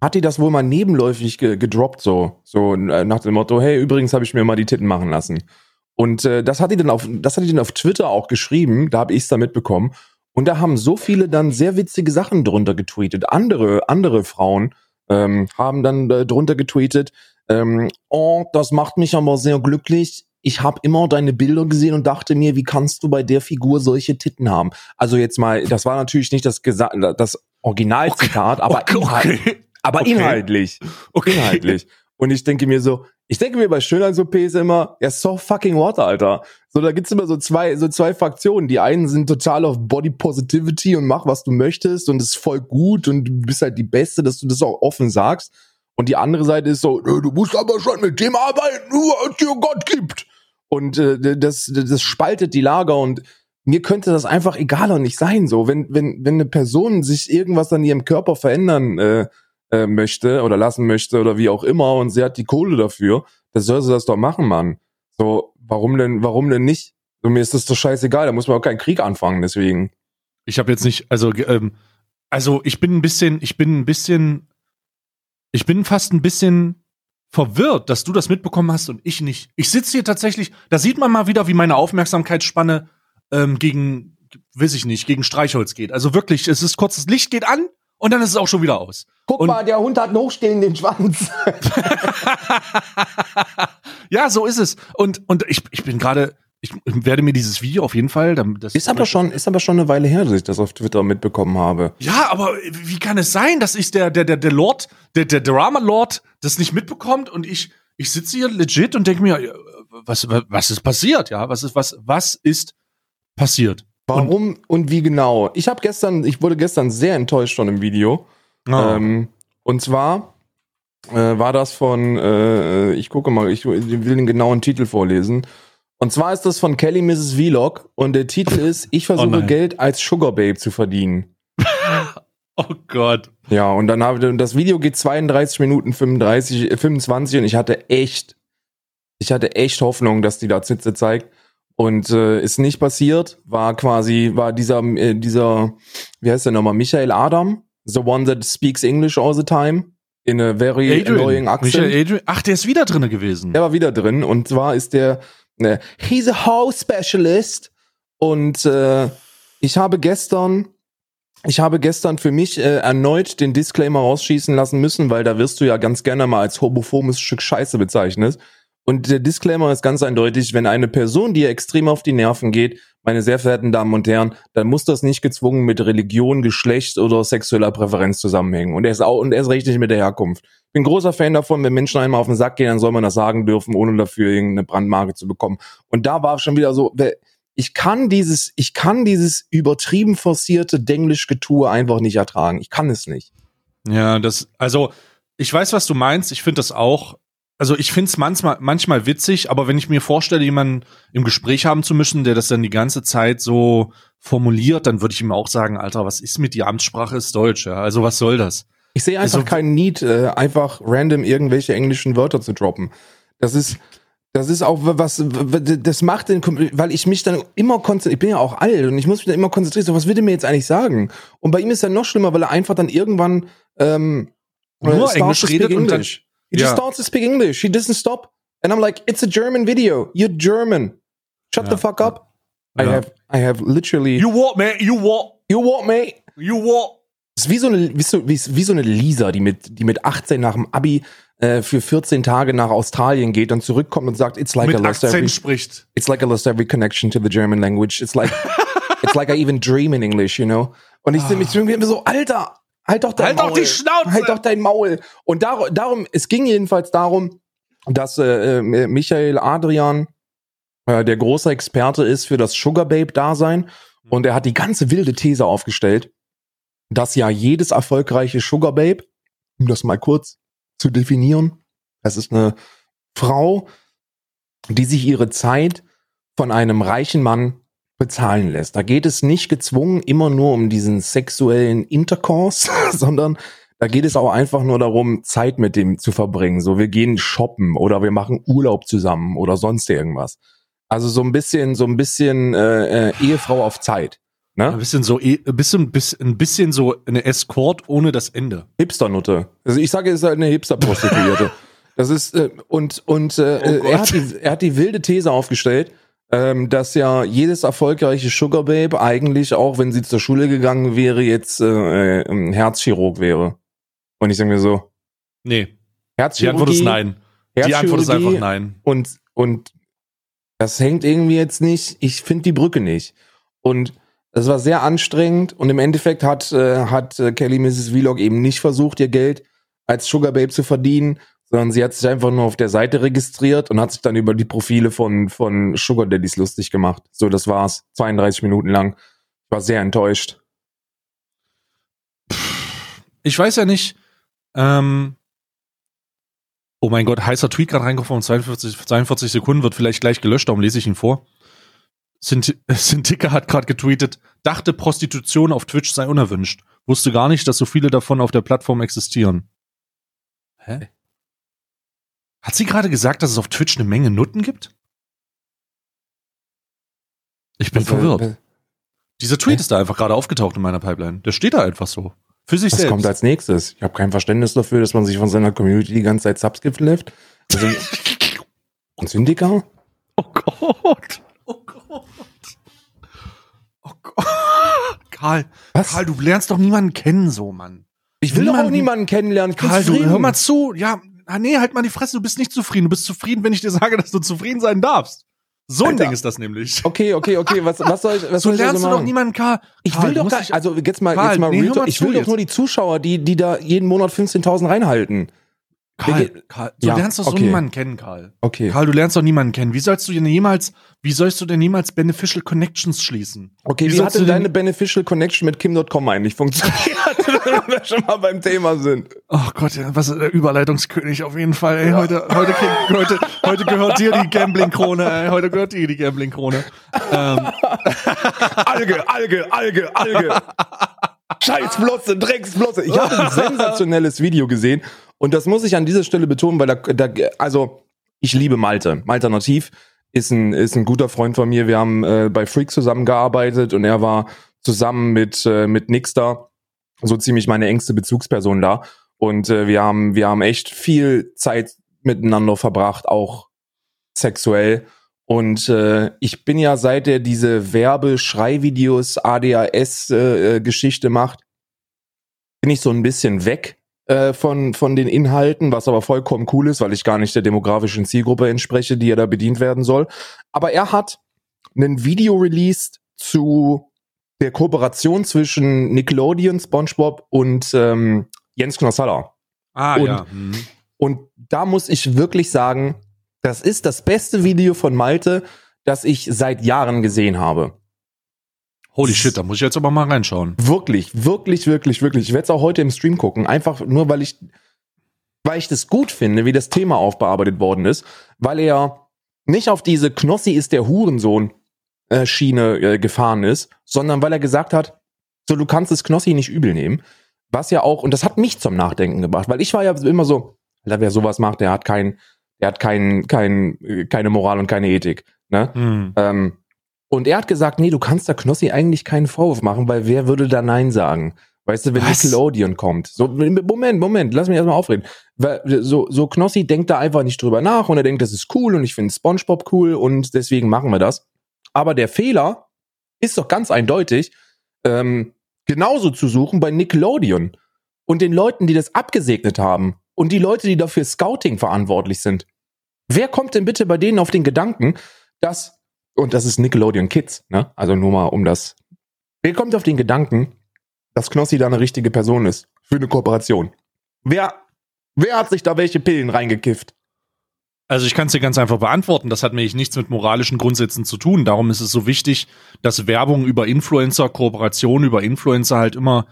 hat die das wohl mal nebenläufig ge gedroppt, so, so äh, nach dem Motto, hey, übrigens habe ich mir mal die Titten machen lassen. Und äh, das hat die dann auf, das hat die dann auf Twitter auch geschrieben, da habe ich es dann mitbekommen. Und da haben so viele dann sehr witzige Sachen drunter getweetet. Andere, andere Frauen, ähm, haben dann äh, drunter getweetet, ähm, oh, das macht mich aber sehr glücklich. Ich habe immer deine Bilder gesehen und dachte mir, wie kannst du bei der Figur solche Titten haben? Also jetzt mal, das war natürlich nicht das, Gesa das Originalzitat, okay. aber, okay. Inhalt, aber okay. inhaltlich. Okay. Inhaltlich. Und ich denke mir so, ich denke mir bei Schönheits-OPs immer, ja, so fucking what, Alter. So, da gibt's immer so zwei, so zwei Fraktionen. Die einen sind total auf Body Positivity und mach, was du möchtest und ist voll gut und du bist halt die Beste, dass du das auch offen sagst. Und die andere Seite ist so, du musst aber schon mit dem arbeiten, was dir Gott gibt. Und äh, das, das spaltet die Lager und mir könnte das einfach egaler nicht sein. So, wenn, wenn, wenn eine Person sich irgendwas an ihrem Körper verändern äh, äh, möchte oder lassen möchte oder wie auch immer und sie hat die Kohle dafür, dann soll sie das doch machen, Mann. So, warum denn, warum denn nicht? So, mir ist das doch scheißegal, da muss man auch keinen Krieg anfangen, deswegen. Ich habe jetzt nicht, also, ähm, also ich bin ein bisschen, ich bin ein bisschen, ich bin fast ein bisschen verwirrt, dass du das mitbekommen hast und ich nicht. Ich sitze hier tatsächlich, da sieht man mal wieder, wie meine Aufmerksamkeitsspanne ähm, gegen, weiß ich nicht, gegen Streichholz geht. Also wirklich, es ist kurz, das Licht geht an und dann ist es auch schon wieder aus. Guck und mal, der Hund hat einen hochstehenden Schwanz. ja, so ist es. Und, und ich, ich bin gerade, ich werde mir dieses Video auf jeden Fall. Das ist aber schon, ist aber schon eine Weile her, dass ich das auf Twitter mitbekommen habe. Ja, aber wie kann es sein, dass ich der, der, der, der Lord, der, der Drama Lord das nicht mitbekommt und ich, ich sitze hier legit und denke mir, was, was ist passiert? Ja, was ist, was, was ist passiert? Warum und, und wie genau? Ich habe gestern, ich wurde gestern sehr enttäuscht von dem Video. Oh. Ähm, und zwar äh, war das von, äh, ich gucke mal, ich will den genauen Titel vorlesen. Und zwar ist das von Kelly Mrs. Vlog und der Titel ist, ich versuche oh Geld als Sugar Babe zu verdienen. oh Gott. Ja, und dann habe das Video geht 32 Minuten 35, 25 und ich hatte echt, ich hatte echt Hoffnung, dass die da Zitze zeigt. Und äh, ist nicht passiert, war quasi, war dieser, äh, dieser, wie heißt der nochmal, Michael Adam, the one that speaks English all the time, in a very Adrian. annoying accent. Michael Adrian, ach, der ist wieder drinne gewesen. Der war wieder drin und zwar ist der, ne, he's a house specialist und äh, ich habe gestern ich habe gestern für mich äh, erneut den Disclaimer rausschießen lassen müssen, weil da wirst du ja ganz gerne mal als homophobes Stück Scheiße bezeichnet. Und der Disclaimer ist ganz eindeutig, wenn eine Person dir extrem auf die Nerven geht, meine sehr verehrten Damen und Herren, dann muss das nicht gezwungen mit Religion, Geschlecht oder sexueller Präferenz zusammenhängen. Und er ist auch, und er ist richtig mit der Herkunft. Ich bin großer Fan davon, wenn Menschen einmal auf den Sack gehen, dann soll man das sagen dürfen, ohne dafür irgendeine Brandmarke zu bekommen. Und da war schon wieder so, ich kann dieses, ich kann dieses übertrieben forcierte Denglisch-Getue einfach nicht ertragen. Ich kann es nicht. Ja, das, also, ich weiß, was du meinst. Ich finde das auch also ich finde es manchmal, manchmal witzig, aber wenn ich mir vorstelle, jemanden im Gespräch haben zu müssen, der das dann die ganze Zeit so formuliert, dann würde ich ihm auch sagen, Alter, was ist mit die Amtssprache ist Deutsch, ja? Also was soll das? Ich sehe einfach also, keinen Need, äh, einfach random irgendwelche englischen Wörter zu droppen. Das ist, das ist auch was, das macht den, weil ich mich dann immer konzentriere, ich bin ja auch alt und ich muss mich dann immer konzentrieren, so was will der mir jetzt eigentlich sagen? Und bei ihm ist er noch schlimmer, weil er einfach dann irgendwann ähm, nur Englisch redet und dann, He just starts to speak English. He doesn't stop. And I'm like, it's a German video. You're German. Shut the fuck up. I have, I have literally. You what, mate? You what? You what, mate? You what? Das ist wie so eine, wie so, wie, so eine Lisa, die mit, die mit 18 nach dem Abi äh, für 14 Tage nach Australien geht und zurückkommt und sagt, it's like mit a lost every, spricht. It's like I lost every connection to the German language. It's like, it's like I even dream in English, you know? Und ich, ah. ich bin mir so, Alter, Halt doch dein halt Maul. doch die Schnauze. Halt doch dein Maul. Und dar darum, es ging jedenfalls darum, dass äh, äh, Michael Adrian äh, der große Experte ist für das Sugar Babe Dasein und er hat die ganze wilde These aufgestellt, dass ja jedes erfolgreiche Sugar Babe, um das mal kurz zu definieren, es ist eine Frau, die sich ihre Zeit von einem reichen Mann bezahlen lässt. Da geht es nicht gezwungen immer nur um diesen sexuellen Intercourse, sondern da geht es auch einfach nur darum, Zeit mit dem zu verbringen. So, wir gehen shoppen oder wir machen Urlaub zusammen oder sonst irgendwas. Also so ein bisschen, so ein bisschen äh, äh, Ehefrau auf Zeit. Ne? Ein bisschen so, ein bisschen, ein bisschen so eine Escort ohne das Ende. Hipsternutte. Also ich sage, es ist halt eine Hipster-Prostituierte. das ist äh, und und äh, oh er, hat die, er hat die wilde These aufgestellt ähm, dass ja jedes erfolgreiche Sugar Babe eigentlich auch, wenn sie zur Schule gegangen wäre, jetzt äh, äh, Herzchirurg wäre. Und ich sage mir so, nee. Herzchirurgie, die Antwort ist nein. Die Antwort ist einfach nein. Und und das hängt irgendwie jetzt nicht. Ich finde die Brücke nicht. Und das war sehr anstrengend und im Endeffekt hat äh, hat äh, Kelly Mrs. Vlog eben nicht versucht, ihr Geld als Sugar Babe zu verdienen, sondern sie hat sich einfach nur auf der Seite registriert und hat sich dann über die Profile von, von Sugar Daddies lustig gemacht. So, das war's. 32 Minuten lang. Ich war sehr enttäuscht. Ich weiß ja nicht, ähm, Oh mein Gott, heißer Tweet gerade reingekommen, 42, 42 Sekunden, wird vielleicht gleich gelöscht, darum lese ich ihn vor. Sintika hat gerade getweetet, dachte Prostitution auf Twitch sei unerwünscht. Wusste gar nicht, dass so viele davon auf der Plattform existieren. Hä? Hat sie gerade gesagt, dass es auf Twitch eine Menge Nutten gibt? Ich bin also, verwirrt. Äh, Dieser Tweet äh? ist da einfach gerade aufgetaucht in meiner Pipeline. Der steht da einfach so. Für sich Was selbst. kommt als nächstes? Ich habe kein Verständnis dafür, dass man sich von seiner Community die ganze Zeit Subs läuft. Also, ein Syndiker? Oh Gott. Oh Gott. Oh Gott. Karl, Was? Karl, du lernst doch niemanden kennen so, Mann. Ich will niemanden, doch auch niemanden kennenlernen. Karl, du, hör mal zu. Ja, ah, nee, halt mal die Fresse, du bist nicht zufrieden. Du bist zufrieden, wenn ich dir sage, dass du zufrieden sein darfst. So ein Alter. Ding ist das nämlich. Okay, okay, okay. Was, was soll ich, was so soll ich lernst also du doch niemanden, Karl. Ich will doch gar, also jetzt mal, Karl, jetzt mal, nee, mal ich will doch nur die Zuschauer, die, die da jeden Monat 15.000 reinhalten. Karl, Karl du ja, lernst doch so okay. niemanden kennen, Karl. Okay. Karl, du lernst doch niemanden kennen. Wie sollst du denn jemals, wie sollst du denn jemals Beneficial Connections schließen? Okay, wie, wie hat denn deine Beneficial Connection mit Kim.com eigentlich funktioniert, wenn wir schon mal beim Thema sind? Oh Gott, was ist der Überleitungskönig auf jeden Fall, ey. Ja. Heute, heute, heute, heute gehört dir die Gambling-Krone, ey. Heute gehört dir die Gambling-Krone. Ähm. Alge, Alge, Alge, Alge. Scheißflosse, Drecksflosse. Ich habe ein sensationelles Video gesehen und das muss ich an dieser Stelle betonen, weil da, da also ich liebe Malte. Malte Nativ ist ein, ist ein guter Freund von mir. Wir haben äh, bei Freak zusammengearbeitet und er war zusammen mit, äh, mit Nixter so ziemlich meine engste Bezugsperson da. Und äh, wir haben, wir haben echt viel Zeit miteinander verbracht, auch sexuell. Und äh, ich bin ja seit er diese Werbeschreivideos ADHS-Geschichte äh, macht, bin ich so ein bisschen weg äh, von, von den Inhalten, was aber vollkommen cool ist, weil ich gar nicht der demografischen Zielgruppe entspreche, die er da bedient werden soll. Aber er hat ein Video released zu der Kooperation zwischen Nickelodeon, SpongeBob und ähm, Jens Knossalla. Ah, und, ja. Mhm. Und da muss ich wirklich sagen, das ist das beste Video von Malte, das ich seit Jahren gesehen habe. Holy shit, da muss ich jetzt aber mal reinschauen. Wirklich, wirklich, wirklich, wirklich. Ich werde es auch heute im Stream gucken, einfach nur weil ich, weil ich das gut finde, wie das Thema aufbearbeitet worden ist, weil er nicht auf diese Knossi ist der Hurensohn äh, Schiene äh, gefahren ist, sondern weil er gesagt hat, so du kannst es Knossi nicht übel nehmen, was ja auch und das hat mich zum Nachdenken gebracht, weil ich war ja immer so, wer sowas macht, der hat kein, der hat kein, kein, keine Moral und keine Ethik, ne? Mhm. Ähm, und er hat gesagt, nee, du kannst da Knossi eigentlich keinen Vorwurf machen, weil wer würde da Nein sagen? Weißt du, wenn Was? Nickelodeon kommt. So, Moment, Moment, lass mich erstmal aufreden. So, so Knossi denkt da einfach nicht drüber nach und er denkt, das ist cool und ich finde Spongebob cool und deswegen machen wir das. Aber der Fehler ist doch ganz eindeutig, ähm, genauso zu suchen bei Nickelodeon und den Leuten, die das abgesegnet haben und die Leute, die dafür Scouting verantwortlich sind. Wer kommt denn bitte bei denen auf den Gedanken, dass und das ist Nickelodeon Kids, ne? Also nur mal um das. Wer kommt auf den Gedanken, dass Knossi da eine richtige Person ist für eine Kooperation? Wer, wer hat sich da welche Pillen reingekifft? Also ich kann es dir ganz einfach beantworten. Das hat nämlich nichts mit moralischen Grundsätzen zu tun. Darum ist es so wichtig, dass Werbung über Influencer, Kooperation über Influencer halt immer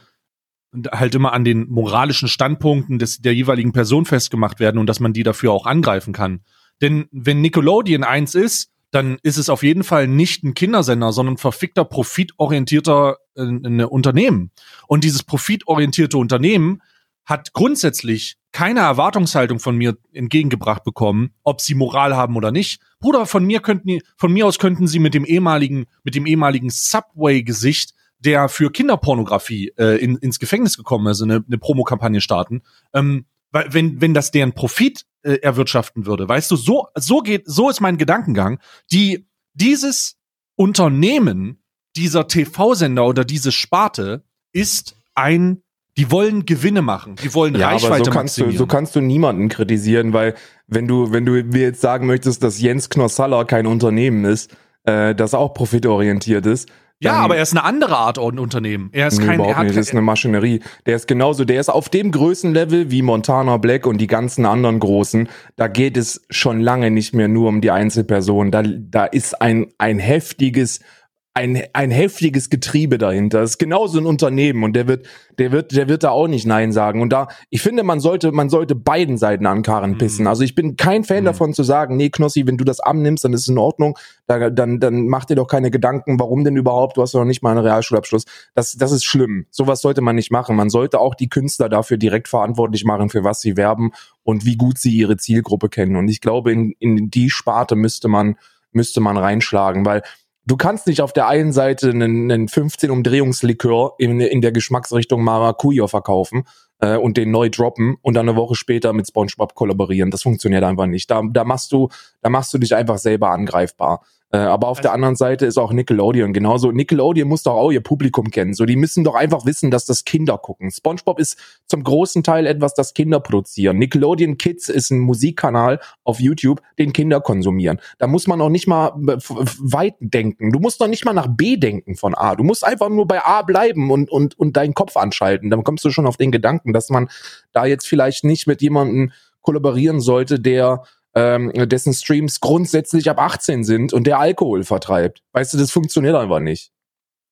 halt immer an den moralischen Standpunkten des, der jeweiligen Person festgemacht werden und dass man die dafür auch angreifen kann. Denn wenn Nickelodeon eins ist, dann ist es auf jeden Fall nicht ein Kindersender, sondern verfickter, profitorientierter äh, ein Unternehmen. Und dieses profitorientierte Unternehmen hat grundsätzlich keine Erwartungshaltung von mir entgegengebracht bekommen, ob sie Moral haben oder nicht. Bruder, von mir könnten, von mir aus könnten sie mit dem ehemaligen, mit dem ehemaligen Subway-Gesicht, der für Kinderpornografie äh, in, ins Gefängnis gekommen ist, eine, eine Promokampagne starten. Ähm, weil wenn, wenn das deren Profit äh, erwirtschaften würde, weißt du, so, so geht, so ist mein Gedankengang, die, dieses Unternehmen, dieser TV-Sender oder diese Sparte ist ein die wollen Gewinne machen, die wollen Ja, Reichweite aber so kannst, du, maximieren. so kannst du niemanden kritisieren, weil wenn du, wenn du mir jetzt sagen möchtest, dass Jens Knossalla kein Unternehmen ist, äh, das auch profitorientiert ist, ja, aber er ist eine andere Art Unternehmen. Er ist Nee, kein, er überhaupt hat nicht. Das ist eine Maschinerie. Der ist genauso, der ist auf dem Größenlevel wie Montana Black und die ganzen anderen Großen. Da geht es schon lange nicht mehr nur um die Einzelperson. Da, da ist ein, ein heftiges, ein, ein heftiges Getriebe dahinter. Das ist genauso ein Unternehmen und der wird, der wird, der wird da auch nicht Nein sagen. Und da, ich finde, man sollte, man sollte beiden Seiten an Karren pissen. Also ich bin kein Fan Mhm. davon zu sagen, nee, Knossi, wenn du das annimmst, dann ist es in Ordnung. Da, dann, dann mach dir doch keine Gedanken, warum denn überhaupt? Du hast doch noch nicht mal einen Realschulabschluss. Das, das ist schlimm. Sowas sollte man nicht machen. Man sollte auch die Künstler dafür direkt verantwortlich machen, für was sie werben und wie gut sie ihre Zielgruppe kennen. Und ich glaube, in, in die Sparte müsste man, müsste man reinschlagen, weil du kannst nicht auf der einen Seite einen, einen 15 Umdrehungslikör in, in der Geschmacksrichtung Maracuja verkaufen äh, und den neu droppen und dann eine Woche später mit SpongeBob kollaborieren. Das funktioniert einfach nicht. Da, da machst du, da machst du dich einfach selber angreifbar. Äh, aber auf der anderen Seite ist auch Nickelodeon genauso. Nickelodeon muss doch auch ihr Publikum kennen. So, die müssen doch einfach wissen, dass das Kinder gucken. SpongeBob ist zum großen Teil etwas, das Kinder produzieren. Nickelodeon Kids ist ein Musikkanal auf YouTube, den Kinder konsumieren. Da muss man auch nicht mal äh, weit denken. Du musst doch nicht mal nach B denken von A. Du musst einfach nur bei A bleiben und, und, und deinen Kopf anschalten. Dann kommst du schon auf den Gedanken, dass man da jetzt vielleicht nicht mit jemandem kollaborieren sollte, der ähm, dessen Streams grundsätzlich ab 18 sind und der Alkohol vertreibt. Weißt du, das funktioniert einfach nicht.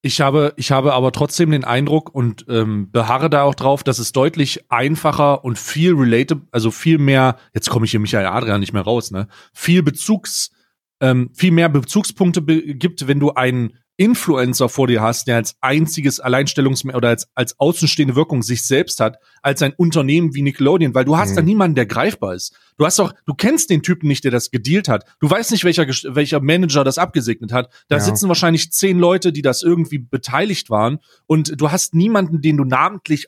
Ich habe, ich habe aber trotzdem den Eindruck und ähm, beharre da auch drauf, dass es deutlich einfacher und viel related, also viel mehr, jetzt komme ich hier Michael Adrian nicht mehr raus, ne? Viel Bezugs, ähm, viel mehr Bezugspunkte be gibt, wenn du einen Influencer vor dir hast, der als einziges Alleinstellungsmerkmal oder als, als außenstehende Wirkung sich selbst hat, als ein Unternehmen wie Nickelodeon, weil du hast Mhm. da niemanden, der greifbar ist. Du hast doch, du kennst den Typen nicht, der das gedealt hat. Du weißt nicht, welcher, welcher Manager das abgesegnet hat. Da Ja. sitzen wahrscheinlich zehn Leute, die das irgendwie beteiligt waren und du hast niemanden, den du namentlich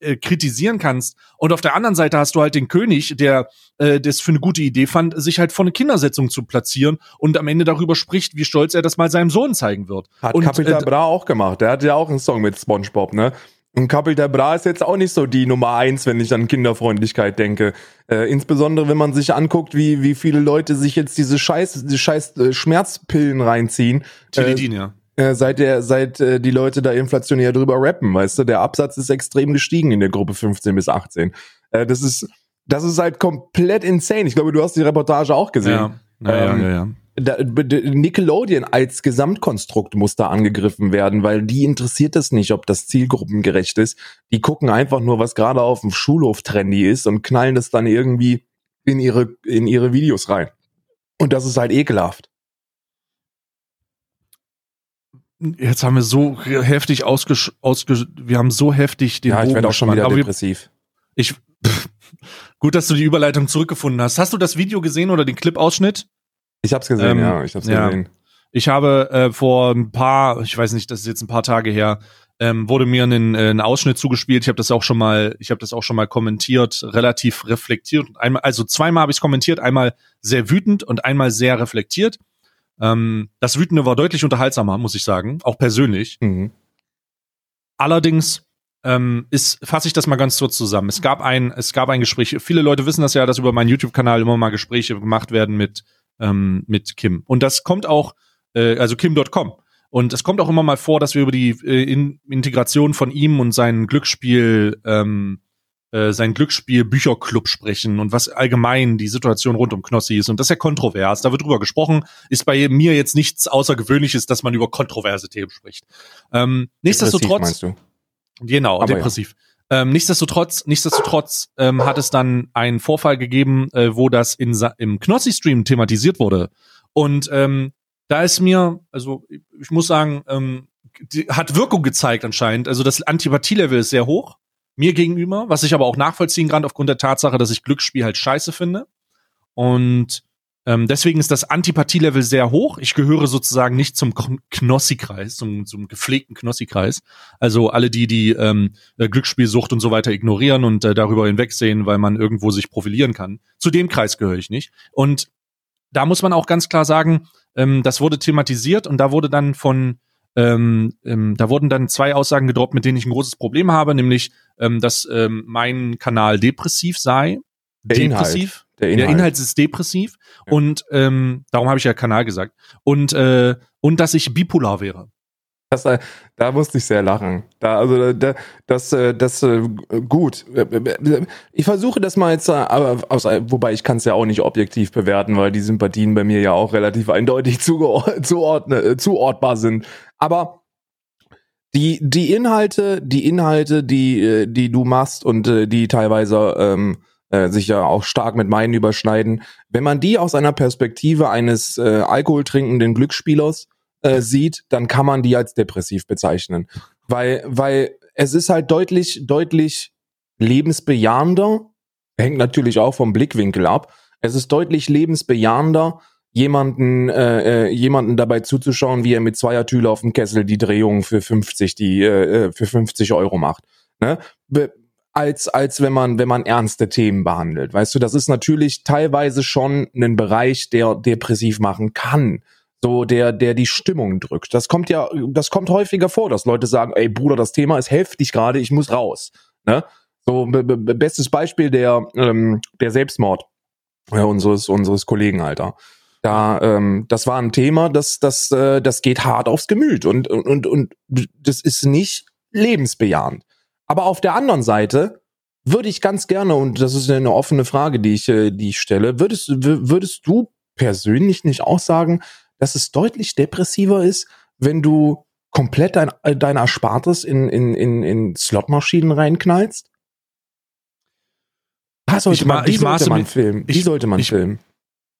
äh, kritisieren kannst. Und auf der anderen Seite hast du halt den König, der äh, das für eine gute Idee fand, sich halt vor eine Kindersetzung zu platzieren und am Ende darüber spricht, wie stolz er das mal seinem Sohn zeigen wird. Hat und, Capital Bra auch gemacht. Der hat ja auch einen Song mit SpongeBob, ne? Und Capital Bra ist jetzt auch nicht so die Nummer eins, wenn ich an Kinderfreundlichkeit denke. Äh, insbesondere wenn man sich anguckt, wie, wie viele Leute sich jetzt diese scheiß, diese scheiß äh, Schmerzpillen reinziehen. Tilidin, ja. Äh, seit der, seit äh, die Leute da inflationär drüber rappen, weißt du, der Absatz ist extrem gestiegen in der Gruppe 15 bis 18. Äh, das ist, das ist halt komplett insane. Ich glaube, du hast die Reportage auch gesehen. Ja, ja, Ähm, ja, ja. da, Nickelodeon als Gesamtkonstrukt muss da angegriffen werden, weil die interessiert es nicht, ob das zielgruppengerecht ist. Die gucken einfach nur, was gerade auf dem Schulhof trendy ist und knallen das dann irgendwie in ihre, in ihre Videos rein. Und das ist halt ekelhaft. Jetzt haben wir so heftig ausgesch ausge wir haben so heftig den ja, ich werde auch schon gespannt. wieder wir, depressiv. ich gut, dass du die Überleitung zurückgefunden hast. Hast du das Video gesehen oder den Clip-Ausschnitt? Ich hab's gesehen, Ähm, ja, ich hab's ja. gesehen. Ich habe äh, vor ein paar, ich weiß nicht, das ist jetzt ein paar Tage her, ähm, wurde mir ein, äh, ein Ausschnitt zugespielt. Ich habe das auch schon mal, ich habe das auch schon mal kommentiert, relativ reflektiert. Einmal, also zweimal habe ich es kommentiert, einmal sehr wütend und einmal sehr reflektiert. Ähm, das Wütende war deutlich unterhaltsamer, muss ich sagen, auch persönlich. Mhm. Allerdings ähm, ist, fasse ich das mal ganz kurz zusammen. Es gab ein, es gab ein Gespräch. Viele Leute wissen das ja, dass über meinen YouTube-Kanal immer mal Gespräche gemacht werden mit ähm, mit Kim. Und das kommt auch, äh, also Kim.com. Und es kommt auch immer mal vor, dass wir über die äh, in Integration von ihm und seinen Glücksspiel, ähm, äh, sein Glücksspiel-Bücherclub sprechen und was allgemein die Situation rund um Knossi ist. Und das ist ja kontrovers. Da wird drüber gesprochen. Ist bei mir jetzt nichts Außergewöhnliches, dass man über kontroverse Themen spricht. Ähm, nichtsdestotrotz. Genau, Aber depressiv. Ähm, nichtsdestotrotz, nichtsdestotrotz ähm, hat es dann einen Vorfall gegeben, äh, wo das in, Sa- im Knossi-Stream thematisiert wurde. Und ähm, da ist mir, also ich, ich muss sagen, ähm, die, hat Wirkung gezeigt anscheinend. Also das Antipathie-Level ist sehr hoch mir gegenüber, was ich aber auch nachvollziehen kann aufgrund der Tatsache, dass ich Glücksspiel halt scheiße finde. Und ähm, deswegen ist das Antipathie-Level sehr hoch. Ich gehöre sozusagen nicht zum Kn- Knossi-Kreis, zum, zum gepflegten Knossi-Kreis. Also alle die, die ähm, äh, Glücksspielsucht und so weiter ignorieren und äh, darüber hinwegsehen, weil man irgendwo sich profilieren kann. Zu dem Kreis gehöre ich nicht. Und da muss man auch ganz klar sagen, ähm, das wurde thematisiert und da wurde dann von ähm, ähm, da wurden dann zwei Aussagen gedroppt, mit denen ich ein großes Problem habe, nämlich, ähm, dass ähm, mein Kanal depressiv sei. Der Inhalt. depressiv. Der Der Inhalt. Inhalt ist depressiv Ja. und ähm, darum habe ich ja Kanal gesagt und äh, und dass ich bipolar wäre. Das, äh, da musste ich sehr lachen. Da, also da, das, äh, das äh, gut. Ich versuche das mal jetzt, äh, aber aus, wobei ich kann es ja auch nicht objektiv bewerten, weil die Sympathien bei mir ja auch relativ eindeutig zuordne, äh, zuordbar sind. Aber die die Inhalte, die Inhalte, die äh, die du machst und äh, die teilweise ähm, äh, sich ja auch stark mit meinen überschneiden, wenn man die aus einer Perspektive eines äh, alkoholtrinkenden Glücksspielers äh, sieht, dann kann man die als depressiv bezeichnen. Weil, weil es ist halt deutlich, deutlich lebensbejahender, hängt natürlich auch vom Blickwinkel ab. Es ist deutlich lebensbejahender, jemanden, äh, äh, jemanden dabei zuzuschauen, wie er mit Zweiertüle auf dem Kessel die Drehung für 50, die, äh, äh, für 50 Euro macht. Ne? Als, als wenn man, wenn man ernste Themen behandelt. Weißt du, das ist natürlich teilweise schon ein Bereich, der depressiv machen kann so der der die Stimmung drückt. Das kommt ja das kommt häufiger vor, dass Leute sagen, ey Bruder, das Thema ist heftig gerade, ich muss raus, ne? So be be bestes Beispiel der ähm, der Selbstmord äh, unseres unseres Kollegen Alter. Da ähm, das war ein Thema, das das äh, das geht hart aufs Gemüt und und und, und das ist nicht lebensbejahend. Aber auf der anderen Seite würde ich ganz gerne und das ist eine offene Frage, die ich äh, die ich stelle, würdest würdest du persönlich nicht auch sagen, dass es deutlich depressiver ist, wenn du komplett dein, äh, dein Erspartes in, in, in, in Slotmaschinen reinknallst? Ah, sollte Ich ma- man, ich sollte man filmen? Ich- sollte man ich- filmen?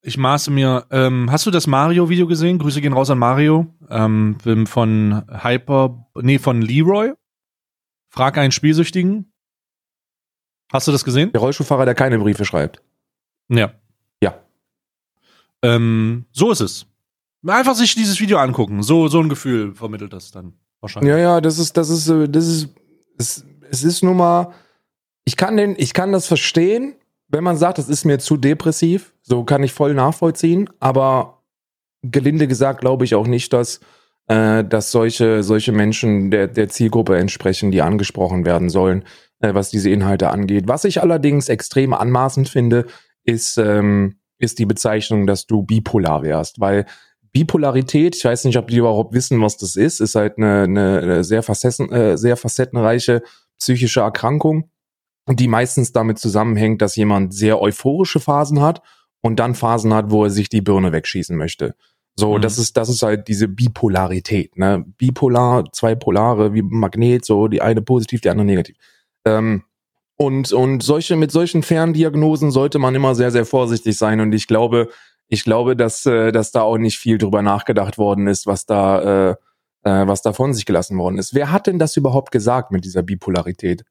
Ich maße mir, ähm, hast du das Mario-Video gesehen? Grüße gehen raus an Mario. Ähm, von Hyper, nee, von Leroy. Frag einen Spielsüchtigen. Hast du das gesehen? Der Rollschuhfahrer, der keine Briefe schreibt. Ja. Ja. Ähm, so ist es. Einfach sich dieses Video angucken. So, so ein Gefühl vermittelt das dann wahrscheinlich. Ja, ja, das ist, das ist, äh, das ist, es, es ist nun mal, ich kann den, ich kann das verstehen, wenn man sagt, das ist mir zu depressiv. So kann ich voll nachvollziehen. Aber gelinde gesagt glaube ich auch nicht, dass, äh, dass solche, solche Menschen der, der Zielgruppe entsprechen, die angesprochen werden sollen, äh, was diese Inhalte angeht. Was ich allerdings extrem anmaßend finde, ist, ähm, ist die Bezeichnung, dass du bipolar wärst, weil Bipolarität, ich weiß nicht, ob die überhaupt wissen, was das ist, ist halt eine, eine sehr, facetten, äh, sehr facettenreiche psychische Erkrankung, die meistens damit zusammenhängt, dass jemand sehr euphorische Phasen hat und dann Phasen hat, wo er sich die Birne wegschießen möchte. So, mhm. das ist, das ist halt diese Bipolarität, ne? Bipolar, zwei Polare, wie Magnet, so die eine positiv, die andere negativ. Ähm, und, und solche, mit solchen Ferndiagnosen sollte man immer sehr, sehr vorsichtig sein. Und ich glaube, ich glaube, dass, äh, dass da auch nicht viel drüber nachgedacht worden ist, was da, äh, äh, was da von sich gelassen worden ist. Wer hat denn das überhaupt gesagt mit dieser Bipolarität?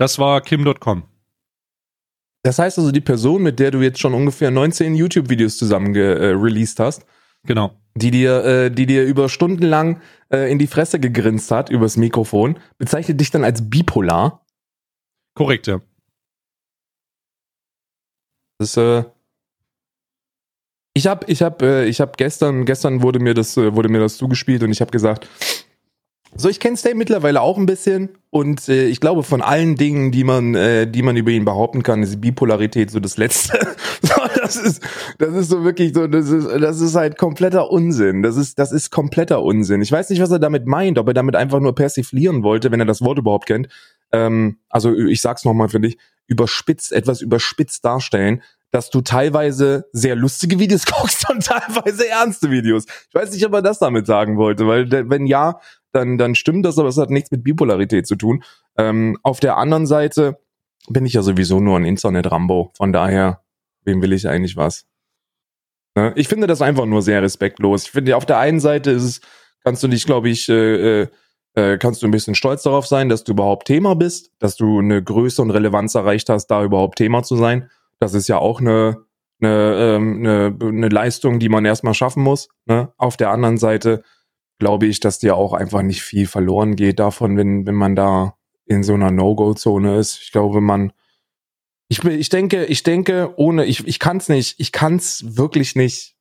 Das war Kim.com. Das heißt also, die Person, mit der du jetzt schon ungefähr 19 YouTube-Videos zusammen äh, released hast, genau, die dir, äh, die dir über Stunden lang äh, in die Fresse gegrinst hat übers Mikrofon, bezeichnet dich dann als bipolar. Korrekt, ja. Das äh, ich habe ich hab, äh, ich hab gestern, gestern wurde mir das, äh, wurde mir das zugespielt und ich habe gesagt, so, ich kenne Stay mittlerweile auch ein bisschen und äh, ich glaube, von allen Dingen, die man, äh, die man über ihn behaupten kann, ist Bipolarität so das Letzte. so, das ist, das ist so wirklich so, das ist, das ist halt kompletter Unsinn. Das ist, das ist kompletter Unsinn. Ich weiß nicht, was er damit meint, ob er damit einfach nur persiflieren wollte, wenn er das Wort überhaupt kennt. Ähm, also ich sag's nochmal für dich, überspitzt, etwas überspitzt darstellen dass du teilweise sehr lustige Videos guckst und teilweise ernste Videos. Ich weiß nicht, ob er das damit sagen wollte, weil wenn ja, dann, dann stimmt das, aber es hat nichts mit Bipolarität zu tun. Ähm, auf der anderen Seite bin ich ja sowieso nur ein Internet-Rambo. Von daher, wem will ich eigentlich was? Ne? Ich finde das einfach nur sehr respektlos. Ich finde, auf der einen Seite ist es, kannst du dich, glaube ich, äh, äh, kannst du ein bisschen stolz darauf sein, dass du überhaupt Thema bist, dass du eine Größe und Relevanz erreicht hast, da überhaupt Thema zu sein. Das ist ja auch eine, eine, ähm, eine, eine Leistung, die man erstmal schaffen muss. Ne? Auf der anderen Seite glaube ich, dass dir auch einfach nicht viel verloren geht davon, wenn, wenn man da in so einer No-Go-Zone ist. Ich glaube, man, ich, ich denke, ich denke, ohne, ich, ich kann es nicht, ich kann es wirklich nicht,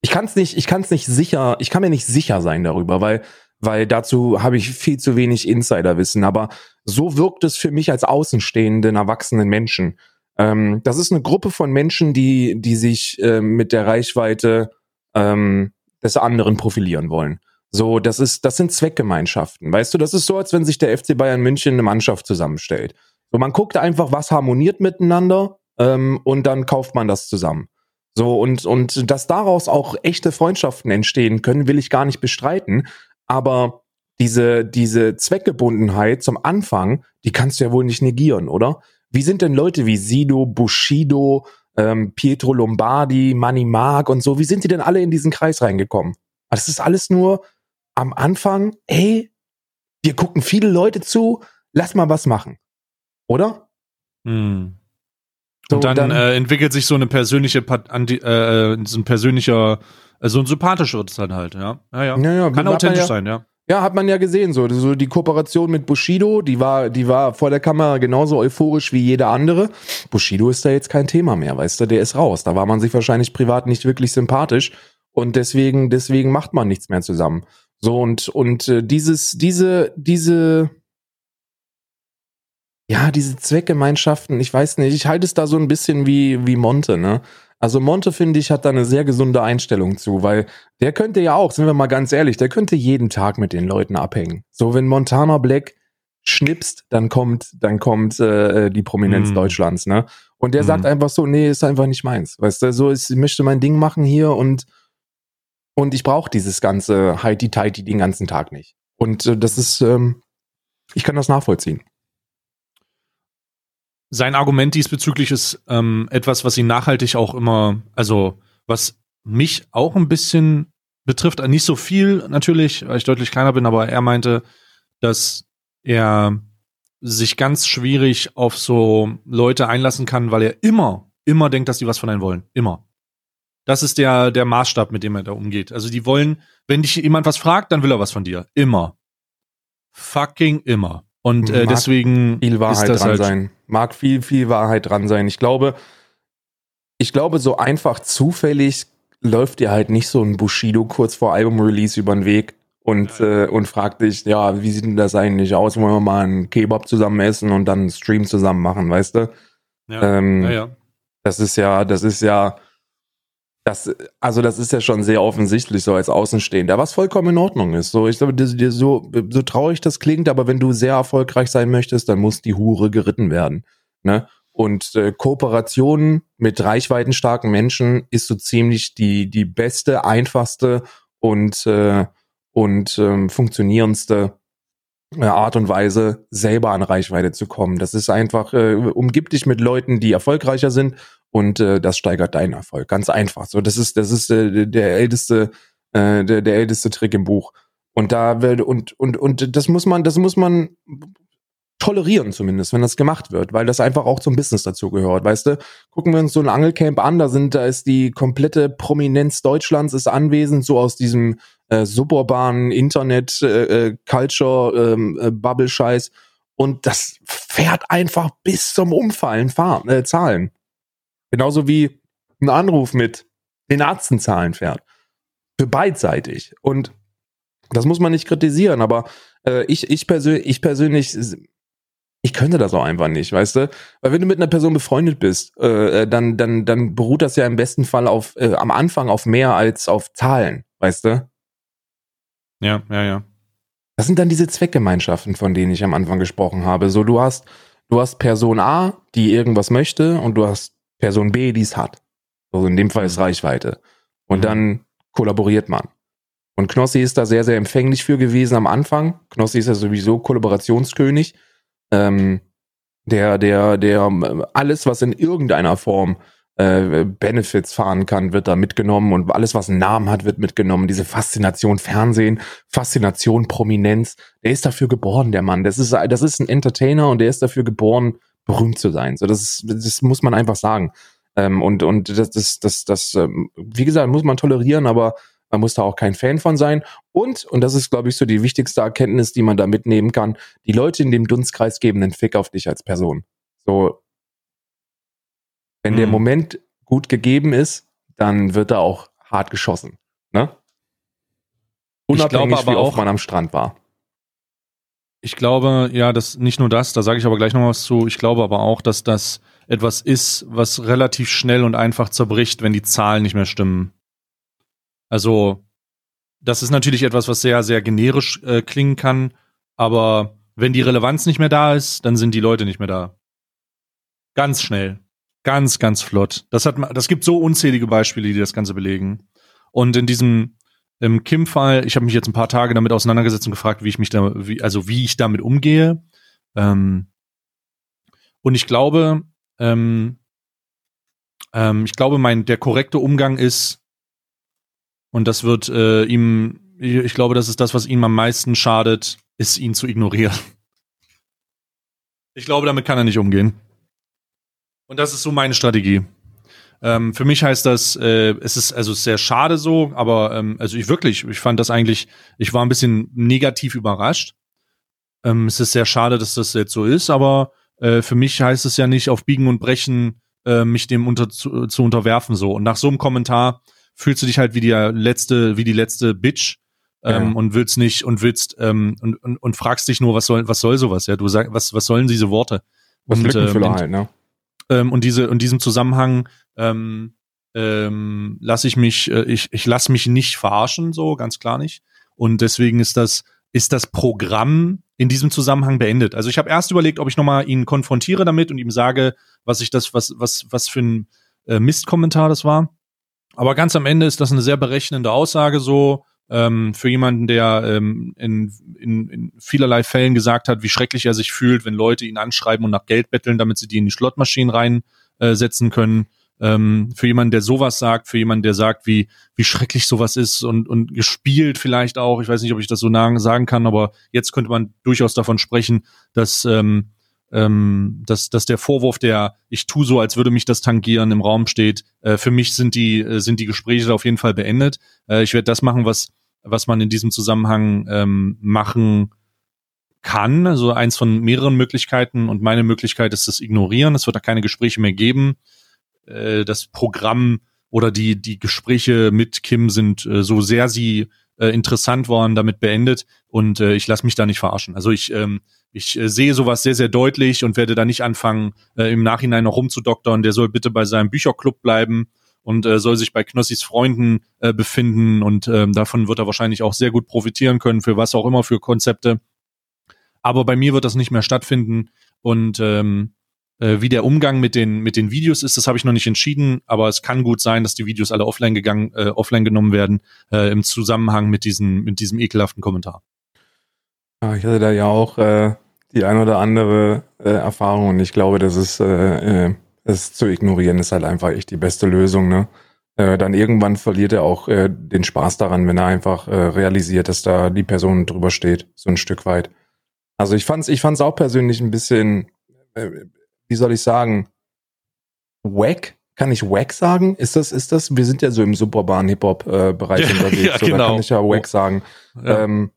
ich kann es nicht, ich kann es nicht sicher, ich kann mir nicht sicher sein darüber, weil, weil dazu habe ich viel zu wenig Insiderwissen. Aber so wirkt es für mich als außenstehenden erwachsenen Menschen. Ähm, das ist eine Gruppe von Menschen, die, die sich ähm, mit der Reichweite ähm, des anderen profilieren wollen. So, das ist, das sind Zweckgemeinschaften. Weißt du, das ist so, als wenn sich der FC Bayern München eine Mannschaft zusammenstellt. So, man guckt einfach, was harmoniert miteinander ähm, und dann kauft man das zusammen. So, und, und dass daraus auch echte Freundschaften entstehen können, will ich gar nicht bestreiten. Aber diese, diese Zweckgebundenheit zum Anfang, die kannst du ja wohl nicht negieren, oder? Wie sind denn Leute wie Sido, Bushido, ähm, Pietro Lombardi, Manny Mark und so, wie sind die denn alle in diesen Kreis reingekommen? Das ist alles nur am Anfang, ey, wir gucken viele Leute zu, lass mal was machen. Oder? Hm. So, und dann, dann äh, entwickelt sich so eine persönliche, äh, so ein persönlicher, äh, so ein sympathischer dann halt, ja. Ja, ja. ja, ja Kann authentisch ja, sein, ja. Ja, hat man ja gesehen, so, so die Kooperation mit Bushido, die war, die war vor der Kamera genauso euphorisch wie jeder andere. Bushido ist da jetzt kein Thema mehr, weißt du, der ist raus. Da war man sich wahrscheinlich privat nicht wirklich sympathisch und deswegen, deswegen macht man nichts mehr zusammen. So und und äh, dieses, diese, diese, ja, diese Zweckgemeinschaften, ich weiß nicht, ich halte es da so ein bisschen wie wie Monte, ne? Also Monte, finde ich, hat da eine sehr gesunde Einstellung zu, weil der könnte ja auch, sind wir mal ganz ehrlich, der könnte jeden Tag mit den Leuten abhängen. So, wenn Montana Black schnipst, dann kommt, dann kommt äh, äh die Prominenz mm. Deutschlands, ne? Und der mm. sagt einfach so, nee, ist einfach nicht meins. Weißt du, so ist, ich möchte mein Ding machen hier und und ich brauche dieses ganze Heidi-Tighty den ganzen Tag nicht. Und äh, das ist, ähm, ich kann das nachvollziehen. Sein Argument diesbezüglich ist ähm, etwas, was ihn nachhaltig auch immer, also was mich auch ein bisschen betrifft, nicht so viel natürlich, weil ich deutlich kleiner bin, aber er meinte, dass er sich ganz schwierig auf so Leute einlassen kann, weil er immer, immer denkt, dass die was von einem wollen. Immer. Das ist der, der Maßstab, mit dem er da umgeht. Also die wollen, wenn dich jemand was fragt, dann will er was von dir. Immer. Fucking immer. Und äh, Mag deswegen viel Wahrheit dran halt, sein. Mag viel, viel Wahrheit dran sein. Ich glaube, ich glaube, so einfach zufällig läuft dir halt nicht so ein Bushido kurz vor Album-Release über den Weg und, äh, und fragt dich, ja, wie sieht denn das eigentlich aus? Wollen wir mal einen Kebab zusammen essen und dann einen Stream zusammen machen, weißt du? Ja, Ähm, ja, ja. Das ist ja, das ist ja, das, also das ist ja schon sehr offensichtlich so als Außenstehender, was vollkommen in Ordnung ist. So, ich glaube, so, so traurig das klingt, aber wenn du sehr erfolgreich sein möchtest, dann muss die Hure geritten werden. Ne? Und äh, Kooperationen mit reichweitenstarken Menschen ist so ziemlich die, die beste, einfachste und, äh, und ähm, funktionierendste äh, Art und Weise, selber an Reichweite zu kommen. Das ist einfach, äh, umgib dich mit Leuten, die erfolgreicher sind und äh, das steigert deinen Erfolg. Ganz einfach. So, das ist, das ist äh, der älteste, äh, der, der älteste Trick im Buch. Und da wird, und, und, und das muss man, das muss man tolerieren zumindest, wenn das gemacht wird, weil das einfach auch zum Business dazu gehört, weißt du? Gucken wir uns so ein Angelcamp an, da sind, da ist die komplette Prominenz Deutschlands ist anwesend, so aus diesem äh, suburbanen Internet äh, äh, Culture ähm, äh, Bubble Scheiß und das fährt einfach bis zum Umfallen fahren, äh, Zahlen. Genauso wie ein Anruf mit den Arztenzahlen fährt. Für beidseitig. Und das muss man nicht kritisieren, aber äh, ich, ich, persönlich, ich persönlich, ich könnte das auch einfach nicht, weißt du? Weil wenn du mit einer Person befreundet bist, äh, dann, dann, dann beruht das ja im besten Fall auf, äh, am Anfang auf mehr als auf Zahlen, weißt du? Ja, ja, ja. Das sind dann diese Zweckgemeinschaften, von denen ich am Anfang gesprochen habe. So, du hast, du hast Person A, die irgendwas möchte, und du hast Person B, die es hat. So, in dem Fall ist Reichweite. Und Mhm. dann kollaboriert man. Und Knossi ist da sehr, sehr empfänglich für gewesen am Anfang. Knossi ist ja sowieso Kollaborationskönig. Ähm, der, der, der ähm, alles, was in irgendeiner Form äh, Benefits fahren kann, wird da mitgenommen und alles, was einen Namen hat, wird mitgenommen. Diese Faszination Fernsehen, Faszination Prominenz, der ist dafür geboren, der Mann. Das ist, das ist ein Entertainer und der ist dafür geboren, berühmt zu sein. So, das, ist, das muss man einfach sagen. Ähm, und und das, das, das, das, ähm, wie gesagt, muss man tolerieren, aber man muss da auch kein Fan von sein. Und, und das ist, glaube ich, so die wichtigste Erkenntnis, die man da mitnehmen kann, die Leute in dem Dunstkreis geben einen Fick auf dich als Person. So, wenn der Mhm. Moment gut gegeben ist, dann wird da auch hart geschossen. Ne? Ich Unabhängig, glaube aber wie oft auch- man am Strand war. Ich glaube, ja, das nicht nur das, da sage ich aber gleich noch was zu. Ich glaube aber auch, dass das etwas ist, was relativ schnell und einfach zerbricht, wenn die Zahlen nicht mehr stimmen. Also, das ist natürlich etwas, was sehr, sehr generisch äh, klingen kann, aber wenn die Relevanz nicht mehr da ist, dann sind die Leute nicht mehr da. Ganz schnell. Ganz, ganz flott. Das hat das gibt so unzählige Beispiele, die das Ganze belegen. Und in diesem im Kim-Fall, ich habe mich jetzt ein paar Tage damit auseinandergesetzt und gefragt, wie ich mich da, wie, also wie ich damit umgehe. Ähm, und ich glaube, ähm, ähm, ich glaube, mein der korrekte Umgang ist, und das wird äh, ihm, ich glaube, das ist das, was ihm am meisten schadet, ist ihn zu ignorieren. Ich glaube, damit kann er nicht umgehen. Und das ist so meine Strategie. Ähm, für mich heißt das, äh, es ist also sehr schade so, aber ähm, also ich wirklich, ich fand das eigentlich, ich war ein bisschen negativ überrascht. Ähm, es ist sehr schade, dass das jetzt so ist, aber äh, für mich heißt es ja nicht auf Biegen und Brechen, äh, mich dem unter zu, zu unterwerfen so. Und nach so einem Kommentar fühlst du dich halt wie die letzte, wie die letzte Bitch. Ähm, Ja. und willst nicht und willst ähm, und, und, und fragst dich nur, was soll was soll sowas, ja? Du sagst, was was sollen diese Worte? Was Und, Lückenfüller ähm, halt, ne? ähm, und diese in diesem Zusammenhang ähm, ähm, lasse ich mich äh, ich ich lasse mich nicht verarschen so ganz klar nicht und deswegen ist das ist das Programm in diesem Zusammenhang beendet. Also ich habe erst überlegt, ob ich noch mal ihn konfrontiere damit und ihm sage, was ich das was was was für ein äh, Mistkommentar das war. Aber ganz am Ende ist das eine sehr berechnende Aussage so ähm, für jemanden, der ähm, in, in, in vielerlei Fällen gesagt hat, wie schrecklich er sich fühlt, wenn Leute ihn anschreiben und nach Geld betteln, damit sie die in die Schlottmaschinen reinsetzen äh, können. Ähm, für jemanden, der sowas sagt, für jemanden, der sagt, wie, wie schrecklich sowas ist und, und gespielt vielleicht auch. Ich weiß nicht, ob ich das so sagen kann, aber jetzt könnte man durchaus davon sprechen, dass, ähm, ähm, dass, dass der Vorwurf, der ich tu so, als würde mich das tangieren, im Raum steht. Äh, für mich sind die, äh, sind die Gespräche auf jeden Fall beendet. Äh, ich werde das machen, was, was man in diesem Zusammenhang ähm, machen kann. Also eins von mehreren Möglichkeiten und meine Möglichkeit ist das Ignorieren. Es wird da keine Gespräche mehr geben. Äh, das Programm oder die, die Gespräche mit Kim sind äh, so sehr sie äh, interessant waren, damit beendet und äh, ich lasse mich da nicht verarschen. Also ich, ähm, ich äh, sehe sowas sehr, sehr deutlich und werde da nicht anfangen, äh, im Nachhinein noch rumzudoktern. Der soll bitte bei seinem Bücherclub bleiben und äh, soll sich bei Knossis Freunden äh, befinden und ähm, davon wird er wahrscheinlich auch sehr gut profitieren können, für was auch immer für Konzepte. Aber bei mir wird das nicht mehr stattfinden und ähm, äh, wie der Umgang mit den mit den Videos ist, das habe ich noch nicht entschieden, aber es kann gut sein, dass die Videos alle offline gegangen, äh, offline genommen werden äh, im Zusammenhang mit diesem mit diesem ekelhaften Kommentar. Ja, ich hatte da ja auch äh, die ein oder andere äh, Erfahrung und ich glaube, das ist äh, äh, es zu ignorieren ist halt einfach echt die beste Lösung, ne? Äh, dann irgendwann verliert er auch äh, den Spaß daran, wenn er einfach äh, realisiert, dass da die Person drüber steht, so ein Stück weit. Also ich fand's, ich fand's auch persönlich ein bisschen, äh, wie soll ich sagen, wack? Kann ich wack sagen? Ist das, ist das, wir sind ja so im suburbanen Hip-Hop-Bereich äh, unterwegs, ja, so, genau. da kann ich ja wack sagen. Ja. Ähm,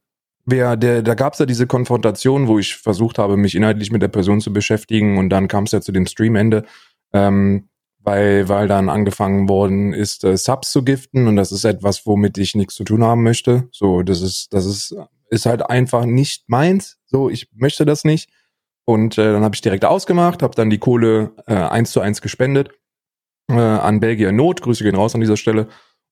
wer, der, da gab's ja diese Konfrontation, wo ich versucht habe, mich inhaltlich mit der Person zu beschäftigen und dann kam es ja zu dem Streamende, ähm, weil, weil dann angefangen worden ist, äh, Subs zu giften und das ist etwas, womit ich nichts zu tun haben möchte. So, das ist, das ist, ist halt einfach nicht meins. So, ich möchte das nicht. Und äh, dann habe ich direkt ausgemacht, habe dann die Kohle äh, eins zu eins gespendet äh, an Belgier Not. Grüße gehen raus an dieser Stelle.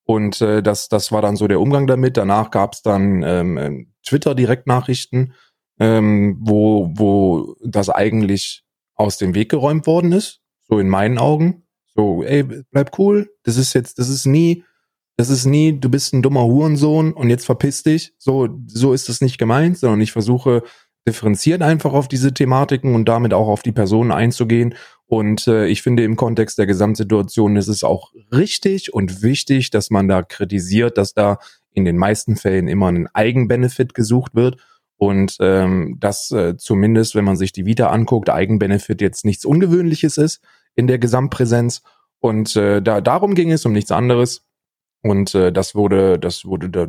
Und äh, das, das war dann so der Umgang damit. Danach gab es dann ähm, ähm, Twitter-Direktnachrichten, ähm, wo, wo das eigentlich aus dem Weg geräumt worden ist. So in meinen Augen. So, ey, bleib cool. Das ist jetzt, das ist nie, das ist nie, du bist ein dummer Hurensohn und jetzt verpiss dich. So, so ist das nicht gemeint, sondern ich versuche differenziert einfach auf diese Thematiken und damit auch auf die Personen einzugehen. Und äh, ich finde, im Kontext der Gesamtsituation ist es auch richtig und wichtig, dass man da kritisiert, dass da in den meisten Fällen immer ein Eigenbenefit gesucht wird. Und ähm, dass äh, zumindest, wenn man sich die Vita anguckt, Eigenbenefit jetzt nichts Ungewöhnliches ist in der Gesamtpräsenz. Und äh, da darum ging es, um nichts anderes. Und äh, das wurde, das wurde da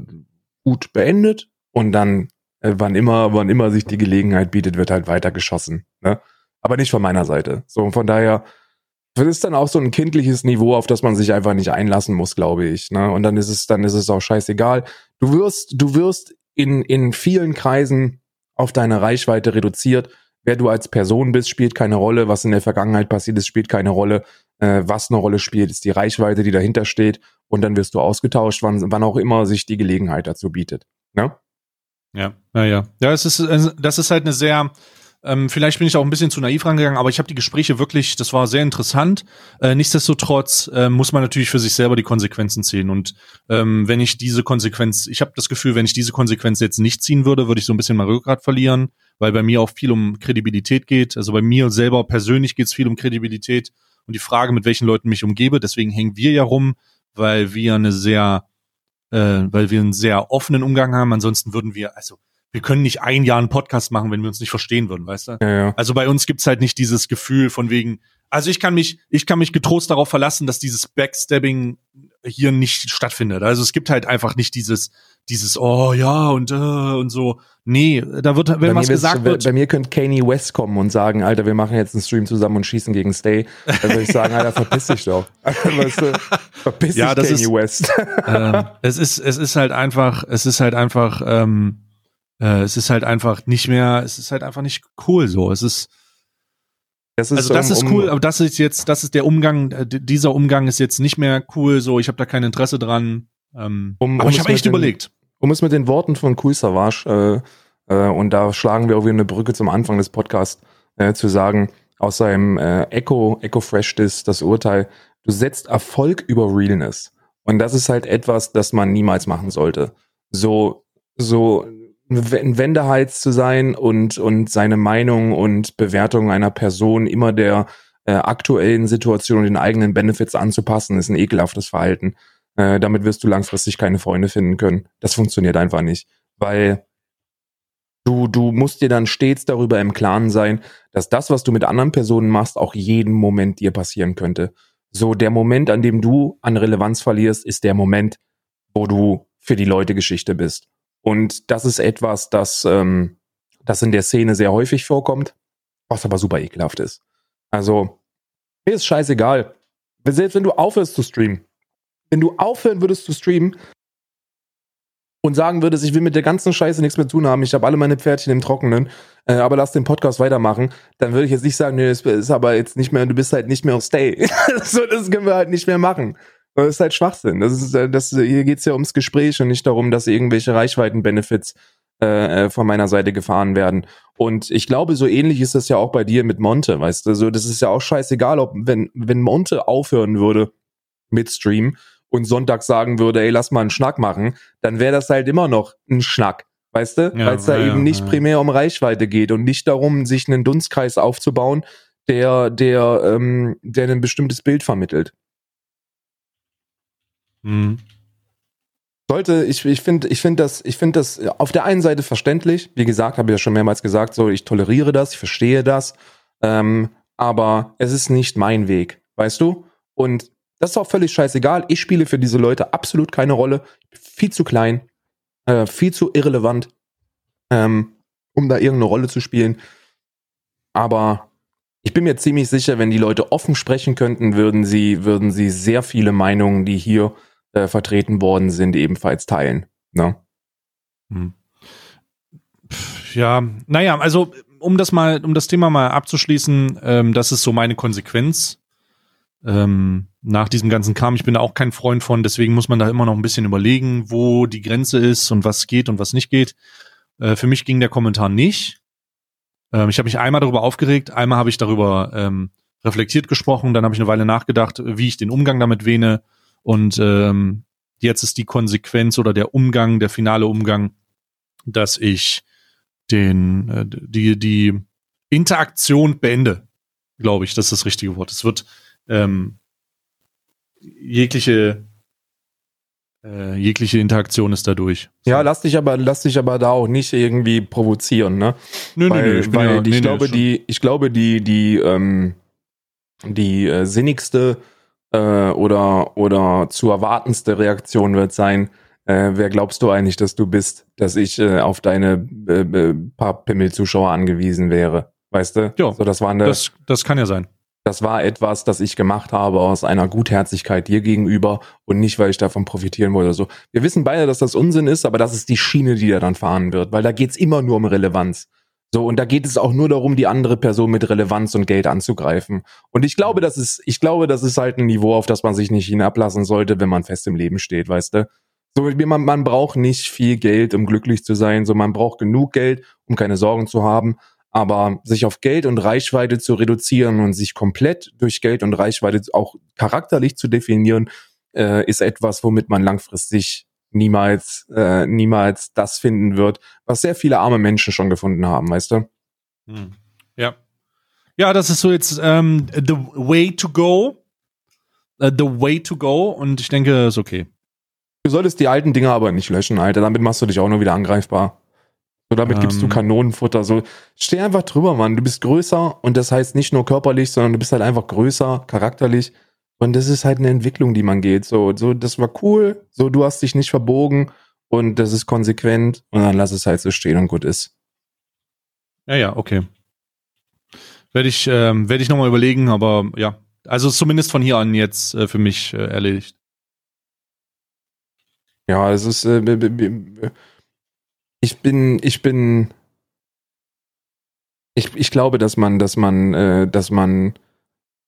gut beendet. Und dann wann immer, wann immer sich die Gelegenheit bietet, wird halt weiter geschossen. Ne? Aber nicht von meiner Seite. So, und von daher, das ist dann auch so ein kindliches Niveau, auf das man sich einfach nicht einlassen muss, glaube ich. Ne? Und dann ist es, dann ist es auch scheißegal. Du wirst, du wirst in, in vielen Kreisen auf deine Reichweite reduziert. Wer du als Person bist, spielt keine Rolle. Was in der Vergangenheit passiert ist, spielt keine Rolle. Äh, was eine Rolle spielt, ist die Reichweite, die dahinter steht. Und dann wirst du ausgetauscht, wann, wann auch immer sich die Gelegenheit dazu bietet. Ne? Ja, ja, ja. Ja, es ist, das ist halt eine sehr, ähm, vielleicht bin ich auch ein bisschen zu naiv rangegangen, aber ich habe die Gespräche wirklich, das war sehr interessant. Äh, nichtsdestotrotz äh, muss man natürlich für sich selber die Konsequenzen ziehen. Und ähm, wenn ich diese Konsequenz, ich habe das Gefühl, wenn ich diese Konsequenz jetzt nicht ziehen würde, würde ich so ein bisschen mein Rückgrat verlieren, weil bei mir auch viel um Kredibilität geht. Also bei mir selber persönlich geht es viel um Kredibilität und die Frage, mit welchen Leuten mich umgebe. Deswegen hängen wir ja rum, weil wir eine sehr äh, weil wir einen sehr offenen Umgang haben. Ansonsten würden wir, also wir können nicht ein Jahr einen Podcast machen, wenn wir uns nicht verstehen würden, weißt du? Ja, ja. Also bei uns gibt's halt nicht dieses Gefühl von wegen, also ich kann mich, ich kann mich getrost darauf verlassen, dass dieses Backstabbing hier nicht stattfindet. Also es gibt halt einfach nicht dieses, dieses, oh ja und äh, und so. Nee, da wird, wenn was gesagt wird. Bei mir könnte Kanye West kommen und sagen, Alter, wir machen jetzt einen Stream zusammen und schießen gegen Stay. Da würde ich sagen, Alter, verpiss dich doch. weißt du, verpiss ja, dich, Kanye ist, West. ähm, es ist, es ist halt einfach, es ist halt einfach, ähm, äh, es ist halt einfach nicht mehr, es ist halt einfach nicht cool so. Es ist, das ist also das um, ist cool, aber das ist jetzt, das ist der Umgang, äh, dieser Umgang ist jetzt nicht mehr cool, so ich habe da kein Interesse dran. Ähm, um, aber um ich habe echt den, überlegt. Um es mit den Worten von Cool Savage, äh, äh, und da schlagen wir auch wieder eine Brücke zum Anfang des Podcasts, äh, zu sagen, aus seinem äh, Echo, Echo Fresh das, das Urteil, du setzt Erfolg über Realness. Und das ist halt etwas, das man niemals machen sollte. So, so ein Wendeheiz zu sein und, und seine Meinung und Bewertung einer Person immer der äh, aktuellen Situation und den eigenen Benefits anzupassen, ist ein ekelhaftes Verhalten. Äh, damit wirst du langfristig keine Freunde finden können. Das funktioniert einfach nicht, weil du, du musst dir dann stets darüber im Klaren sein, dass das, was du mit anderen Personen machst, auch jeden Moment dir passieren könnte. So, der Moment, an dem du an Relevanz verlierst, ist der Moment, wo du für die Leute Geschichte bist. Und das ist etwas, das ähm, das in der Szene sehr häufig vorkommt, was aber super ekelhaft ist. Also, mir ist scheißegal. Selbst wenn du aufhörst zu streamen, wenn du aufhören würdest zu streamen und sagen würdest, ich will mit der ganzen Scheiße nichts mehr tun haben, ich habe alle meine Pferdchen im Trockenen, äh, aber lass den Podcast weitermachen, dann würde ich jetzt nicht sagen, nee, das ist aber jetzt nicht mehr, du bist halt nicht mehr auf Stay. so, das können wir halt nicht mehr machen. Das ist halt Schwachsinn. Das ist, äh, das, hier geht's ja ums Gespräch und nicht darum, dass irgendwelche Reichweiten-Benefits äh, äh, von meiner Seite gefahren werden. Und ich glaube, so ähnlich ist das ja auch bei dir mit Monte, weißt du? So, das ist ja auch scheißegal, ob wenn, wenn Monte aufhören würde mit Stream und Sonntag sagen würde, ey, lass mal einen Schnack machen, dann wäre das halt immer noch ein Schnack. Weißt du? Ja, Weil es da ja, eben nicht ja. primär um Reichweite geht und nicht darum, sich einen Dunstkreis aufzubauen, der, der, ähm, der ein bestimmtes Bild vermittelt. Mhm. Sollte, ich, ich finde, ich finde das, ich finde das auf der einen Seite verständlich. Wie gesagt, habe ich ja schon mehrmals gesagt, so, ich toleriere das, ich verstehe das. Ähm, aber es ist nicht mein Weg, weißt du? Und das ist auch völlig scheißegal. Ich spiele für diese Leute absolut keine Rolle. Viel zu klein, äh, viel zu irrelevant, ähm, um da irgendeine Rolle zu spielen. Aber ich bin mir ziemlich sicher, wenn die Leute offen sprechen könnten, würden sie, würden sie sehr viele Meinungen, die hier äh, vertreten worden sind, ebenfalls teilen. Ne? Hm. Ja, naja, also um das mal, um das Thema mal abzuschließen, ähm, das ist so meine Konsequenz ähm, nach diesem ganzen Kram. Ich bin da auch kein Freund von, deswegen muss man da immer noch ein bisschen überlegen, wo die Grenze ist und was geht und was nicht geht. Äh, für mich ging der Kommentar nicht. Ähm, ich habe mich einmal darüber aufgeregt, einmal habe ich darüber ähm, reflektiert gesprochen, dann habe ich eine Weile nachgedacht, wie ich den Umgang damit wähne und ähm, jetzt ist die Konsequenz oder der Umgang, der finale Umgang, dass ich den äh, die die Interaktion beende, glaube ich, das ist das richtige Wort. Es wird ähm, jegliche äh, jegliche Interaktion ist dadurch. Ja, lass dich aber lass dich aber da auch nicht irgendwie provozieren, ne? Nö, weil, nö, nö, ich weil ja, ich nee, glaube nee, die ich glaube die die ähm, die äh, sinnigste äh, oder oder zu erwartendste Reaktion wird sein, äh, wer glaubst du eigentlich, dass du bist, dass ich äh, auf deine äh, äh paar Pimmel-Zuschauer angewiesen wäre? Weißt du? Ja, so, das, war eine, das, das kann ja sein. Das war etwas, das ich gemacht habe aus einer Gutherzigkeit dir gegenüber und nicht, weil ich davon profitieren wollte. So, wir wissen beide, dass das Unsinn ist, aber das ist die Schiene, die er dann fahren wird, weil da geht's immer nur um Relevanz. So, und da geht es auch nur darum, die andere Person mit Relevanz und Geld anzugreifen. Und ich glaube, das ist, ich glaube, das ist halt ein Niveau, auf das man sich nicht hinablassen sollte, wenn man fest im Leben steht, weißt du? So, man, man braucht nicht viel Geld, um glücklich zu sein. So, man braucht genug Geld, um keine Sorgen zu haben. Aber sich auf Geld und Reichweite zu reduzieren und sich komplett durch Geld und Reichweite auch charakterlich zu definieren, äh, ist etwas, womit man langfristig niemals, äh, niemals das finden wird, was sehr viele arme Menschen schon gefunden haben, weißt du? Hm. Ja. Ja, das ist so jetzt ähm, the way to go. Uh, the way to go. Und ich denke, ist okay. Du solltest die alten Dinge aber nicht löschen, Alter. Damit machst du dich auch nur wieder angreifbar. So, damit ähm, gibst du ähm. Kanonenfutter. So, steh einfach drüber, Mann. Du bist größer und das heißt nicht nur körperlich, sondern du bist halt einfach größer, charakterlich. Und das ist halt eine Entwicklung, die man geht. So, so, das war cool. So, du hast dich nicht verbogen und das ist konsequent und dann lass es halt so stehen und gut ist. Ja, ja, okay. Werde ich, ähm, werde ich nochmal überlegen, aber ja. Also zumindest von hier an jetzt äh, für mich äh, erledigt. Ja, es ist, äh, ich bin, ich bin, ich, ich glaube, dass man, dass man, äh, dass man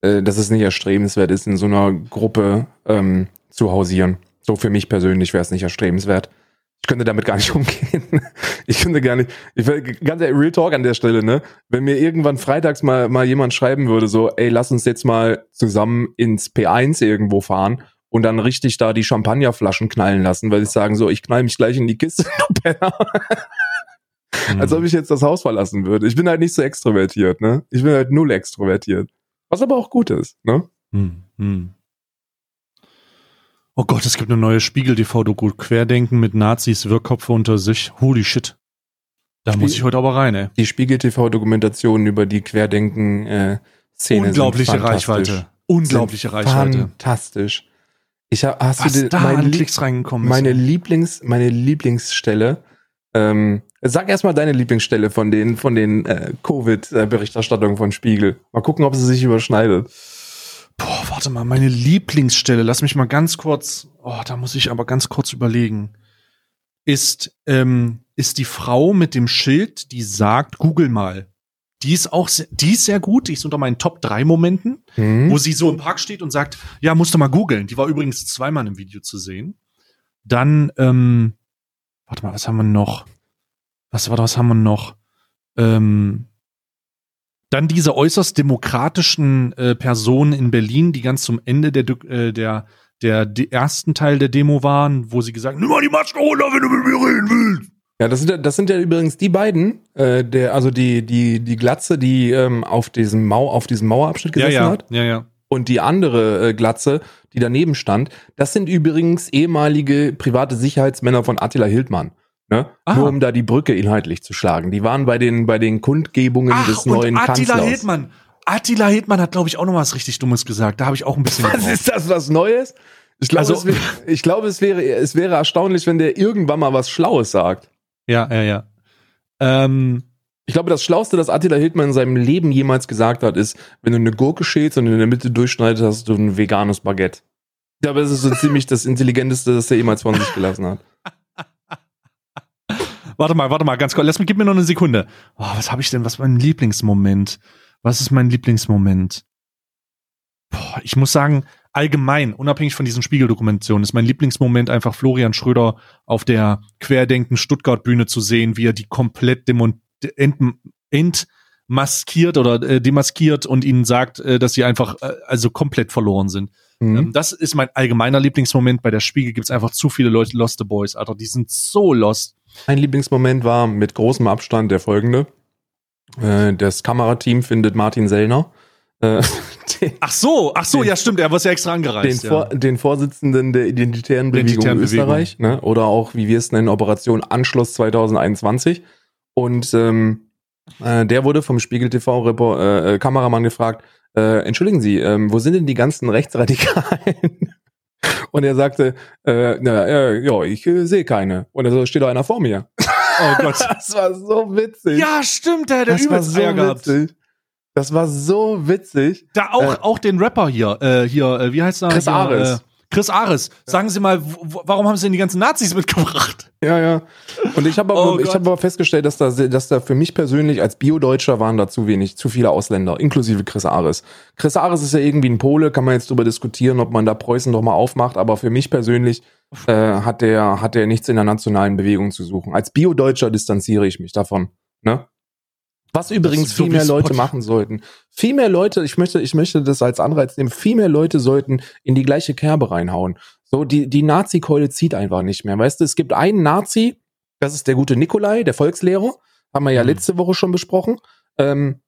äh, dass es nicht erstrebenswert ist, in so einer Gruppe ähm, zu hausieren. So für mich persönlich wäre es nicht erstrebenswert. Ich könnte damit gar nicht umgehen. Ich könnte gar nicht. Ich will ganz ehrlich, Real Talk an der Stelle, ne? Wenn mir irgendwann freitags mal, mal jemand schreiben würde, so, ey, lass uns jetzt mal zusammen ins P1 irgendwo fahren und dann richtig da die Champagnerflaschen knallen lassen, weil sie sagen so, ich knall mich gleich in die Kiste, du Penner. Als ob ich jetzt das Haus verlassen würde. Ich bin halt nicht so extrovertiert, ne? Ich bin halt null extrovertiert. Was aber auch gut ist, ne? Hm, hm. Oh Gott, es gibt eine neue Spiegel-TV-Doku. Querdenken mit Nazis, Wirkkopfe unter sich. Holy shit. Da Spiel muss ich heute aber rein, ey. Die Spiegel-TV-Dokumentation über die Querdenken-Szene. Unglaubliche Reichweite. Unglaubliche Reichweite. Fantastisch. Ich hab, hast Was du da meine, an Klicks reingekommen meine Lieblings, meine Lieblingsstelle, ähm, Sag erstmal deine Lieblingsstelle von den, von den äh, Covid-Berichterstattungen von Spiegel. Mal gucken, ob sie sich überschneidet. Boah, warte mal, meine Lieblingsstelle, lass mich mal ganz kurz, oh, da muss ich aber ganz kurz überlegen. Ist, ähm, ist die Frau mit dem Schild, die sagt, google mal. Die ist auch, sehr, die ist sehr gut, die ist unter meinen Top 3 Momenten, Mhm. wo sie so im Park steht und sagt, ja, musst du mal googeln. Die war übrigens zweimal im Video zu sehen. Dann, ähm, warte mal, was haben wir noch? Was war was haben wir noch? Ähm, dann diese äußerst demokratischen äh, Personen in Berlin, die ganz zum Ende der, äh, der, der, der ersten Teil der Demo waren, wo sie gesagt haben, nimm mal die Maske runter, wenn du mit mir reden willst. Ja, das sind ja, das sind ja übrigens die beiden, äh, der, also die, die, die Glatze, die ähm, auf diesem Mau, auf diesem Mauerabschnitt Ja, gesessen ja, hat. ja, ja. Und die andere äh, Glatze, die daneben stand, das sind übrigens ehemalige private Sicherheitsmänner von Attila Hildmann. Ne? Ah. Nur um da die Brücke inhaltlich zu schlagen. Die waren bei den, bei den Kundgebungen Ach, des und neuen Attila Kanzlers. Hildmann. Attila Hildmann hat, glaube ich, auch noch was richtig Dummes gesagt. Da habe ich auch ein bisschen Was gebraucht. ist das, was Neues? Ich glaube, Also- es, wär, ich glaube, es wäre, es wäre erstaunlich, wenn der irgendwann mal was Schlaues sagt. Ja, ja, ja. Ähm, Ich glaube, das Schlauste, das Attila Hildmann in seinem Leben jemals gesagt hat, ist, wenn du eine Gurke schälst und in der Mitte durchschneidest, hast du ein veganes Baguette. Ich glaube, das ist so ziemlich das Intelligenteste, das er jemals von sich gelassen hat. Warte mal, warte mal, ganz kurz. Lass mich, gib mir noch eine Sekunde. Oh, was habe ich denn? Was ist mein Lieblingsmoment? Was ist mein Lieblingsmoment? Boah, ich muss sagen, allgemein, unabhängig von diesen Spiegeldokumentationen, ist mein Lieblingsmoment einfach Florian Schröder auf der Querdenken Stuttgart Bühne zu sehen, wie er die komplett ent entmaskiert oder äh, demaskiert und ihnen sagt, äh, dass sie einfach äh, also komplett verloren sind. Mhm. Ähm, das ist mein allgemeiner Lieblingsmoment. Bei der Spiegel gibt's einfach zu viele Leute, Lost the Boys, Alter. Die sind so lost. Mein Lieblingsmoment war mit großem Abstand der folgende. Äh, das Kamerateam findet Martin Sellner. Äh, den, Ach so, ach so, Den- ja stimmt, er war ja extra den, angereist. Vor, den Vorsitzenden der Identitären Bewegung Identitären Bewegung. Österreich, ne? oder auch, wie wir es nennen, Operation Anschluss 2021. Und ähm, äh, der wurde vom Spiegel TV äh, äh, Kameramann gefragt, äh, entschuldigen Sie, ähm, wo sind denn die ganzen Rechtsradikalen? Und er sagte, äh, na, äh, ja, ich äh, sehe keine. Und so steht da einer vor mir. oh Gott. Das war so witzig. ja, stimmt, der hat das war so gehabt. witzig. Das war so witzig. Da auch, Äh, auch den Rapper hier, äh, hier, äh, wie heißt er? Chris Ares. Chris Ares. Sagen Sie mal, warum haben Sie denn die ganzen Nazis mitgebracht? Ja, ja. Und ich habe aber, Oh ich habe aber festgestellt, dass da, dass da für mich persönlich als Bio-Deutscher waren da zu wenig, zu viele Ausländer, inklusive Chris Ares. Chris Ares ist ja irgendwie ein Pole, kann man jetzt drüber diskutieren, ob man da Preußen doch mal aufmacht, aber für mich persönlich äh, hat der, hat der nichts in der nationalen Bewegung zu suchen. Als Bio-Deutscher distanziere ich mich davon. Ne? Was übrigens viel mehr Leute Spot- machen sollten. Viel mehr Leute, ich möchte, ich möchte das als Anreiz nehmen, viel mehr Leute sollten in die gleiche Kerbe reinhauen. So, die, die Nazi-Keule zieht einfach nicht mehr. Weißt du, es gibt einen Nazi, das ist der gute Nikolai, der Volkslehrer, haben wir ja Mhm. letzte Woche schon besprochen, ähm,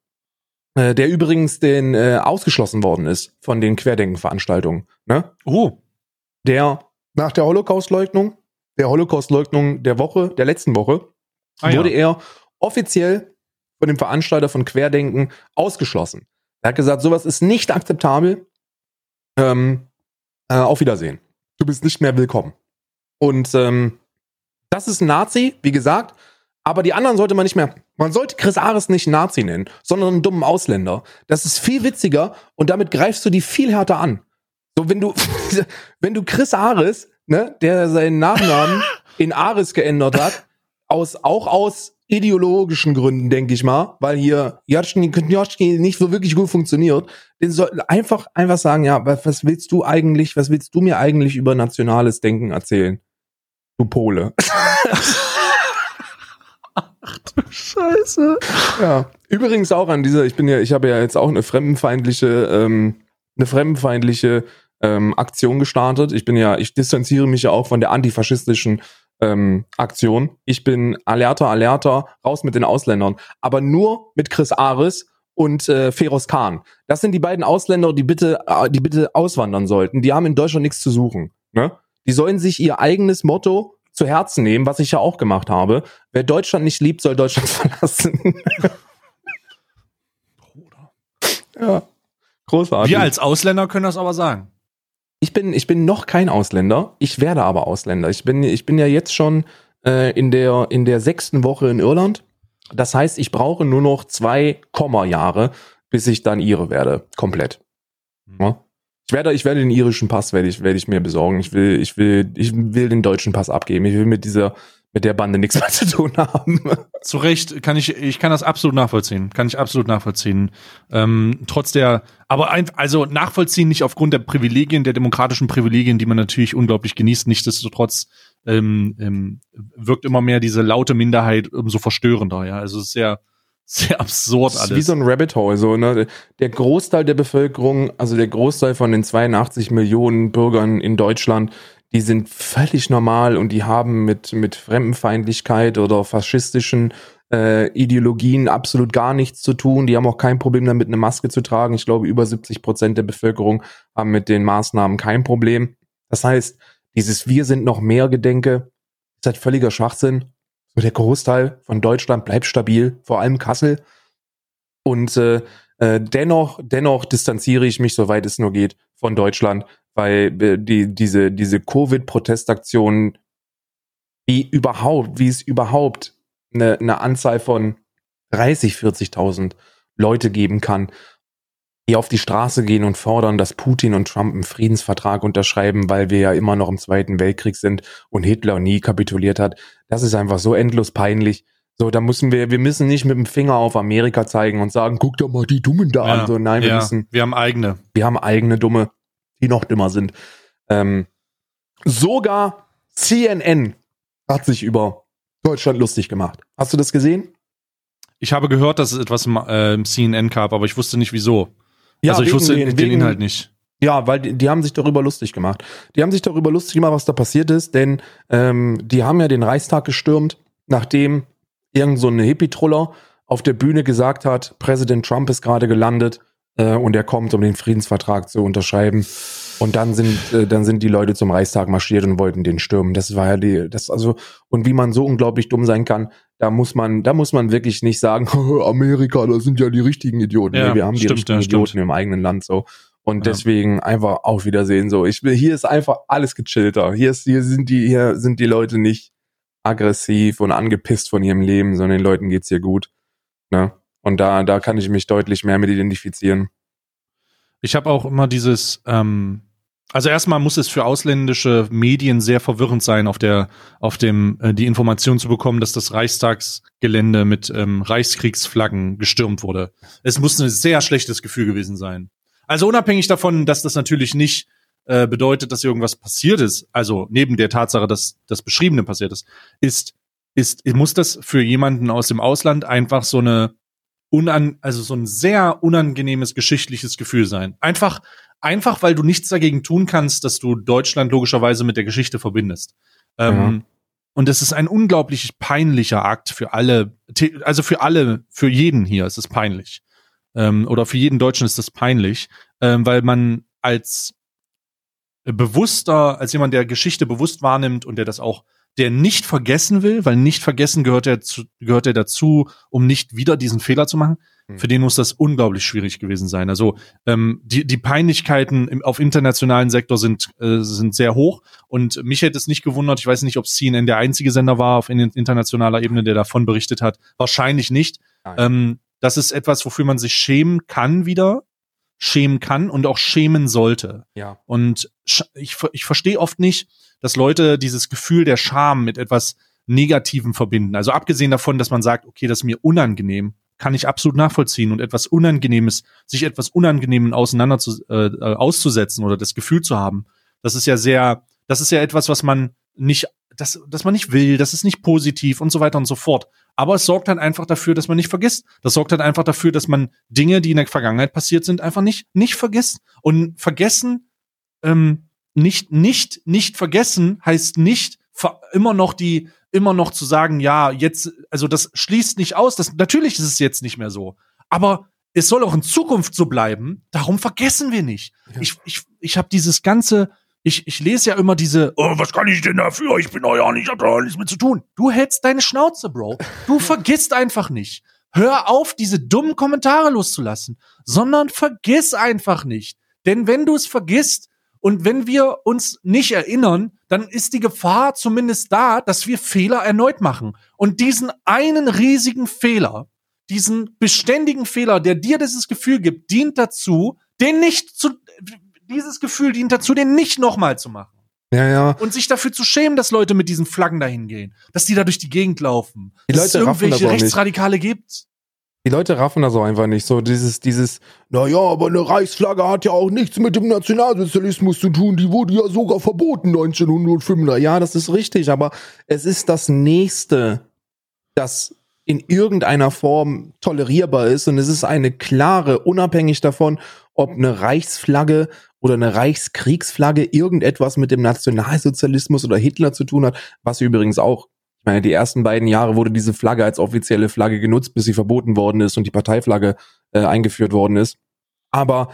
äh, der übrigens den äh, ausgeschlossen worden ist von den Querdenken-Veranstaltungen. Ne? Oh. Der nach der Holocaust-Leugnung, der Holocaust-Leugnung der Woche, der letzten Woche, Ah, ja. wurde er offiziell von dem Veranstalter von Querdenken ausgeschlossen. Er hat gesagt, sowas ist nicht akzeptabel. Ähm, äh, auf Wiedersehen. Du bist nicht mehr willkommen. Und ähm, das ist ein Nazi, wie gesagt, aber die anderen sollte man nicht mehr. Man sollte Chris Ares nicht Nazi nennen, sondern einen dummen Ausländer. Das ist viel witziger und damit greifst du die viel härter an. So, wenn du, wenn du Chris Ares, ne, der seinen Nachnamen in Ares geändert hat, aus, auch aus ideologischen Gründen, denke ich mal, weil hier Knjotschny nicht so wirklich gut funktioniert, den sollten einfach, einfach sagen, ja, was, willst du eigentlich, was willst du mir eigentlich über nationales Denken erzählen? Du Pole. Scheiße. Ja. Übrigens auch an dieser, ich bin ja, ich habe ja jetzt auch eine fremdenfeindliche, ähm, eine fremdenfeindliche ähm, Aktion gestartet. Ich bin ja, ich distanziere mich ja auch von der antifaschistischen ähm, Aktion. Ich bin alerter, alerter, raus mit den Ausländern. Aber nur mit Chris Ares und äh, Feroz Khan. Das sind die beiden Ausländer, die bitte, äh, die bitte auswandern sollten. Die haben in Deutschland nichts zu suchen. Ne? Die sollen sich ihr eigenes Motto zu Herzen nehmen, was ich ja auch gemacht habe. Wer Deutschland nicht liebt, soll Deutschland verlassen. Bruder. ja. Großartig. Wir als Ausländer können das aber sagen. Ich bin, ich bin noch kein Ausländer. Ich werde aber Ausländer. Ich bin, ich bin ja jetzt schon äh, in, der, in der sechsten Woche in Irland. Das heißt, ich brauche nur noch zwei Komma-Jahre, bis ich dann ihre werde. Komplett. Mhm. Ja? Ich werde, ich werde den irischen Pass werde ich, werde ich mir besorgen. Ich will, ich will, ich will den deutschen Pass abgeben. Ich will mit dieser, mit der Bande nichts mehr zu tun haben. Zu Recht kann ich, ich kann das absolut nachvollziehen. Kann ich absolut nachvollziehen. Ähm, trotz der, aber ein, also nachvollziehen nicht aufgrund der Privilegien, der demokratischen Privilegien, die man natürlich unglaublich genießt. Nichtsdestotrotz ähm, ähm, wirkt immer mehr diese laute Minderheit umso verstörender. Ja, also es ist sehr, sehr absurd Das ist alles. wie so ein Rabbit Hole. So, ne? Der Großteil der Bevölkerung, also der Großteil von den 82 Millionen Bürgern in Deutschland, die sind völlig normal und die haben mit, mit Fremdenfeindlichkeit oder faschistischen äh, Ideologien absolut gar nichts zu tun. Die haben auch kein Problem damit, eine Maske zu tragen. Ich glaube, über 70 Prozent der Bevölkerung haben mit den Maßnahmen kein Problem. Das heißt, dieses Wir sind noch mehr Gedenke ist halt völliger Schwachsinn. So der Großteil von Deutschland bleibt stabil, vor allem Kassel. Und äh, äh, dennoch, dennoch distanziere ich mich, soweit es nur geht, von Deutschland, weil die, diese, diese Covid-Protestaktionen, wie überhaupt, wie es überhaupt eine, eine Anzahl von 30, 40.000 Leute geben kann, die auf die Straße gehen und fordern, dass Putin und Trump einen Friedensvertrag unterschreiben, weil wir ja immer noch im Zweiten Weltkrieg sind und Hitler nie kapituliert hat. Das ist einfach so endlos peinlich. So, da müssen wir, wir müssen nicht mit dem Finger auf Amerika zeigen und sagen, guck doch mal die Dummen da Ja, an. So, nein, wir ja, müssen, wir haben eigene. wir haben eigene Dumme, die noch dümmer sind. Ähm, sogar CNN hat sich über Deutschland lustig gemacht. Hast du das gesehen? Ich habe gehört, dass es etwas im, äh, CNN gab, aber ich wusste nicht wieso. also ich wusste den- den, wegen- Inhalt nicht. Ja, weil die, die haben sich darüber lustig gemacht. Die haben sich darüber lustig gemacht, was da passiert ist, denn ähm, die haben ja den Reichstag gestürmt, nachdem irgend so ein Hippie-Truller auf der Bühne gesagt hat, Präsident Trump ist gerade gelandet äh, und er kommt, um den Friedensvertrag zu unterschreiben. Und dann sind, äh, dann sind die Leute zum Reichstag marschiert und wollten den stürmen. Das war ja die, das also, und wie man so unglaublich dumm sein kann, da muss man, da muss man wirklich nicht sagen, Amerika, das sind ja die richtigen Idioten. Ja, nee, wir haben die stimmt, richtigen ja, stimmt. Idioten im eigenen Land so. Und Ja. deswegen einfach auf Wiedersehen so. Ich will, hier ist einfach alles gechillter. Hier ist, hier sind die, hier sind die Leute nicht aggressiv und angepisst von ihrem Leben, sondern den Leuten geht's hier gut. Ne? Und da, da kann ich mich deutlich mehr mit identifizieren. Ich habe auch immer dieses, ähm, also erstmal muss es für ausländische Medien sehr verwirrend sein, auf der, auf dem äh, die Information zu bekommen, dass das Reichstagsgelände mit ähm, Reichskriegsflaggen gestürmt wurde. Es muss ein sehr schlechtes Gefühl gewesen sein. Also unabhängig davon, dass das natürlich nicht äh, bedeutet, dass irgendwas passiert ist, also neben der Tatsache, dass das Beschriebene passiert ist, ist, ist, muss das für jemanden aus dem Ausland einfach so eine unan, also so ein sehr unangenehmes geschichtliches Gefühl sein. Einfach, einfach, weil du nichts dagegen tun kannst, dass du Deutschland logischerweise mit der Geschichte verbindest. Ähm, und es ist ein unglaublich peinlicher Akt für alle, also für alle, für jeden hier ist es peinlich. Ähm, oder für jeden Deutschen ist es peinlich, ähm, weil man als bewusster, als jemand, der Geschichte bewusst wahrnimmt und der das auch, der nicht vergessen will, weil nicht vergessen gehört er, zu, gehört er dazu, um nicht wieder diesen Fehler zu machen. Hm. Für den muss das unglaublich schwierig gewesen sein. Also ähm, die, die Peinlichkeiten im, auf internationalen Sektor sind, äh, sind sehr hoch. Und mich hätte es nicht gewundert, ich weiß nicht, ob CNN der einzige Sender war auf in, internationaler Ebene, der davon berichtet hat. Wahrscheinlich nicht. Ähm, das ist etwas, wofür man sich schämen kann wieder, schämen kann und auch schämen sollte. Ja. Und ich, ich verstehe oft nicht, dass Leute dieses Gefühl der Scham mit etwas Negativem verbinden. Also abgesehen davon, dass man sagt, okay, das ist mir unangenehm, kann ich absolut nachvollziehen und etwas Unangenehmes, sich etwas Unangenehmen auseinander zu, äh, auszusetzen oder das Gefühl zu haben. Das ist ja sehr, das ist ja etwas, was man nicht, das, das man nicht will, das ist nicht positiv und so weiter und so fort. Aber es sorgt halt einfach dafür, dass man nicht vergisst. Das sorgt halt einfach dafür, dass man Dinge, die in der Vergangenheit passiert sind, einfach nicht, nicht vergisst. Und vergessen, ähm, nicht, nicht, nicht vergessen heißt nicht immer noch die, immer noch zu sagen, ja, jetzt, also das schließt nicht aus, das, natürlich ist es jetzt nicht mehr so. Aber es soll auch in Zukunft so bleiben, darum vergessen wir nicht. Ja. Ich, ich, ich habe dieses ganze, ich, ich lese ja immer diese, oh, was kann ich denn dafür? Ich bin doch ja nicht, ich hab da nichts mit zu tun. Du hältst deine Schnauze, Bro. Du vergisst einfach nicht. Hör auf, diese dummen Kommentare loszulassen, sondern vergiss einfach nicht. Denn wenn du es vergisst Und wenn wir uns nicht erinnern, dann ist die Gefahr zumindest da, dass wir Fehler erneut machen. Und diesen einen riesigen Fehler, diesen beständigen Fehler, der dir dieses Gefühl gibt, dient dazu, den nicht zu, dieses Gefühl dient dazu, den nicht nochmal zu machen. Ja, ja. Und sich dafür zu schämen, dass Leute mit diesen Flaggen dahin gehen, dass die da durch die Gegend laufen, Die dass Leute es irgendwelche auch nicht. Rechtsradikale gibt. Die Leute raffen das auch einfach nicht. So dieses, dieses, naja, aber eine Reichsflagge hat ja auch nichts mit dem Nationalsozialismus zu tun. Die wurde ja sogar verboten 1905. Ja, das ist richtig, aber es ist das nächste, das in irgendeiner Form tolerierbar ist. Und es ist eine klare, unabhängig davon, ob eine Reichsflagge oder eine Reichskriegsflagge irgendetwas mit dem Nationalsozialismus oder Hitler zu tun hat, was übrigens auch ich meine, die ersten beiden Jahre wurde diese Flagge als offizielle Flagge genutzt, bis sie verboten worden ist und die Parteiflagge äh, eingeführt worden ist. Aber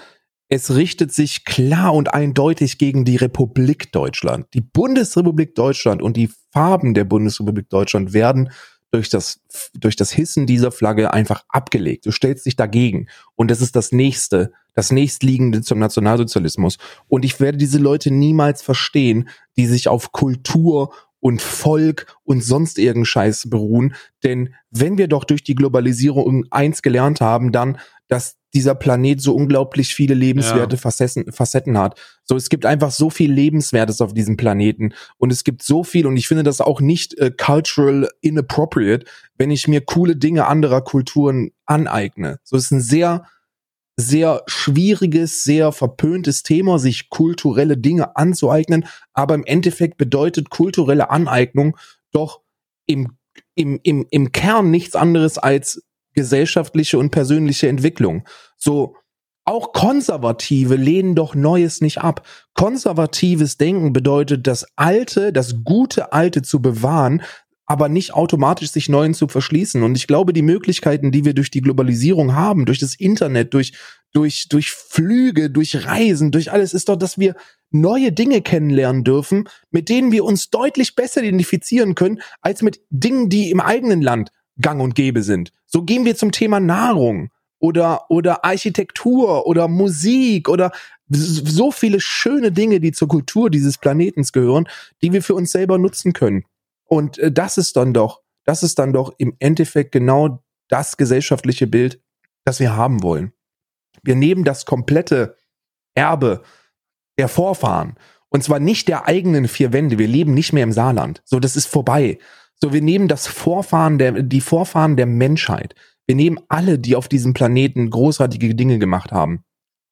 es richtet sich klar und eindeutig gegen die Republik Deutschland. Die Bundesrepublik Deutschland und die Farben der Bundesrepublik Deutschland werden durch das, durch das Hissen dieser Flagge einfach abgelegt. Du stellst dich dagegen. Und das ist das nächste, das nächstliegende zum Nationalsozialismus. Und ich werde diese Leute niemals verstehen, die sich auf Kultur und Volk und sonst irgendeinen Scheiß beruhen. Denn wenn wir doch durch die Globalisierung eins gelernt haben, dann, dass dieser Planet so unglaublich viele lebenswerte Facetten, Facetten hat. So, es gibt einfach so viel Lebenswertes auf diesem Planeten. Und es gibt so viel, und ich finde das auch nicht äh, cultural inappropriate, wenn ich mir coole Dinge anderer Kulturen aneigne. So, es ist ein sehr, sehr schwieriges, sehr verpöntes Thema, sich kulturelle Dinge anzueignen. Aber im Endeffekt bedeutet kulturelle Aneignung doch im, im, im, im Kern nichts anderes als gesellschaftliche und persönliche Entwicklung. So, auch Konservative lehnen doch Neues nicht ab. Konservatives Denken bedeutet, das Alte, das gute Alte zu bewahren, aber nicht automatisch sich Neuen zu verschließen. Und ich glaube, die Möglichkeiten, die wir durch die Globalisierung haben, durch das Internet, durch, durch, durch Flüge, durch Reisen, durch alles, ist doch, dass wir neue Dinge kennenlernen dürfen, mit denen wir uns deutlich besser identifizieren können, als mit Dingen, die im eigenen Land gang und gäbe sind. So gehen wir zum Thema Nahrung oder, oder Architektur oder Musik oder so viele schöne Dinge, die zur Kultur dieses Planetens gehören, die wir für uns selber nutzen können. Und äh, das ist dann doch, das ist dann doch im Endeffekt genau das gesellschaftliche Bild, das wir haben wollen. Wir nehmen das komplette Erbe der Vorfahren und zwar nicht der eigenen vier Wände. Wir leben nicht mehr im Saarland. So, das ist vorbei. So, wir nehmen das Vorfahren der, die Vorfahren der Menschheit. Wir nehmen alle, die auf diesem Planeten großartige Dinge gemacht haben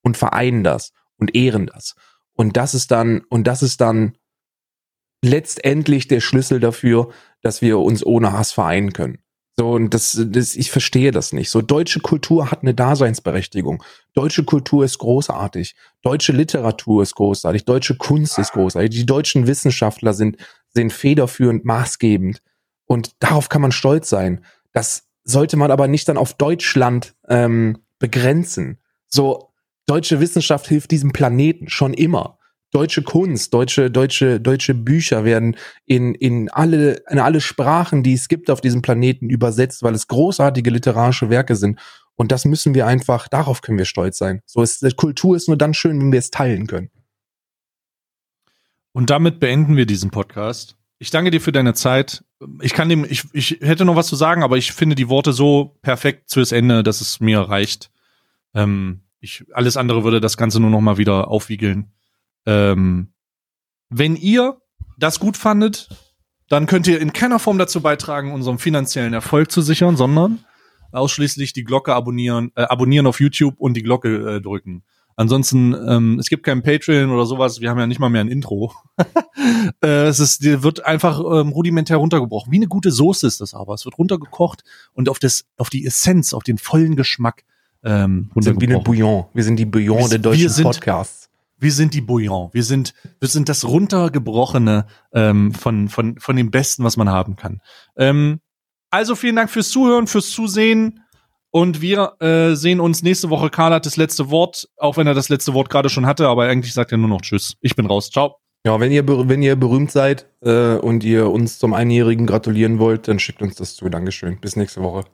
und vereinen das und ehren das. Und das ist dann, und das ist dann letztendlich der Schlüssel dafür, dass wir uns ohne Hass vereinen können. So, und das, das, ich verstehe das nicht. So, deutsche Kultur hat eine Daseinsberechtigung. Deutsche Kultur ist großartig. Deutsche Literatur ist großartig. Deutsche Kunst ist großartig. Die deutschen Wissenschaftler sind, sind federführend maßgebend. Und darauf kann man stolz sein. Das sollte man aber nicht dann auf Deutschland ähm, begrenzen. So, deutsche Wissenschaft hilft diesem Planeten schon immer. Deutsche Kunst, deutsche, deutsche, deutsche Bücher werden in, in alle, in alle Sprachen, die es gibt auf diesem Planeten übersetzt, weil es großartige literarische Werke sind. Und das müssen wir einfach, darauf können wir stolz sein. So ist, Kultur ist nur dann schön, wenn wir es teilen können. Und damit beenden wir diesen Podcast. Ich danke dir für deine Zeit. Ich kann dem, ich, ich hätte noch was zu sagen, aber ich finde die Worte so perfekt fürs Ende, dass es mir reicht. Ähm, ich, alles andere würde das Ganze nur noch mal wieder aufwiegeln. Ähm, wenn ihr das gut fandet, dann könnt ihr in keiner Form dazu beitragen, unserem finanziellen Erfolg zu sichern, sondern ausschließlich die Glocke abonnieren, äh, abonnieren auf YouTube und die Glocke äh, drücken. Ansonsten, ähm, es gibt kein Patreon oder sowas, wir haben ja nicht mal mehr ein Intro. äh, es ist, wird einfach ähm, rudimentär runtergebrochen. Wie eine gute Soße ist das aber. Es wird runtergekocht und auf das, auf die Essenz, auf den vollen Geschmack ähm, Wir sind wie eine runtergebrochen. Bouillon. Wir sind die Bouillon Wir- der deutschen wir sind- Podcasts. Wir sind die Bouillon. Wir sind, wir sind das runtergebrochene ähm, von, von, von dem Besten, was man haben kann. Ähm, also vielen Dank fürs Zuhören, fürs Zusehen. Und wir äh, sehen uns nächste Woche. Karl hat das letzte Wort, auch wenn er das letzte Wort gerade schon hatte, aber eigentlich sagt er nur noch Tschüss. Ich bin raus. Ciao. Ja, wenn ihr, wenn ihr berühmt seid äh, und ihr uns zum Einjährigen gratulieren wollt, dann schickt uns das zu. Dankeschön. Bis nächste Woche.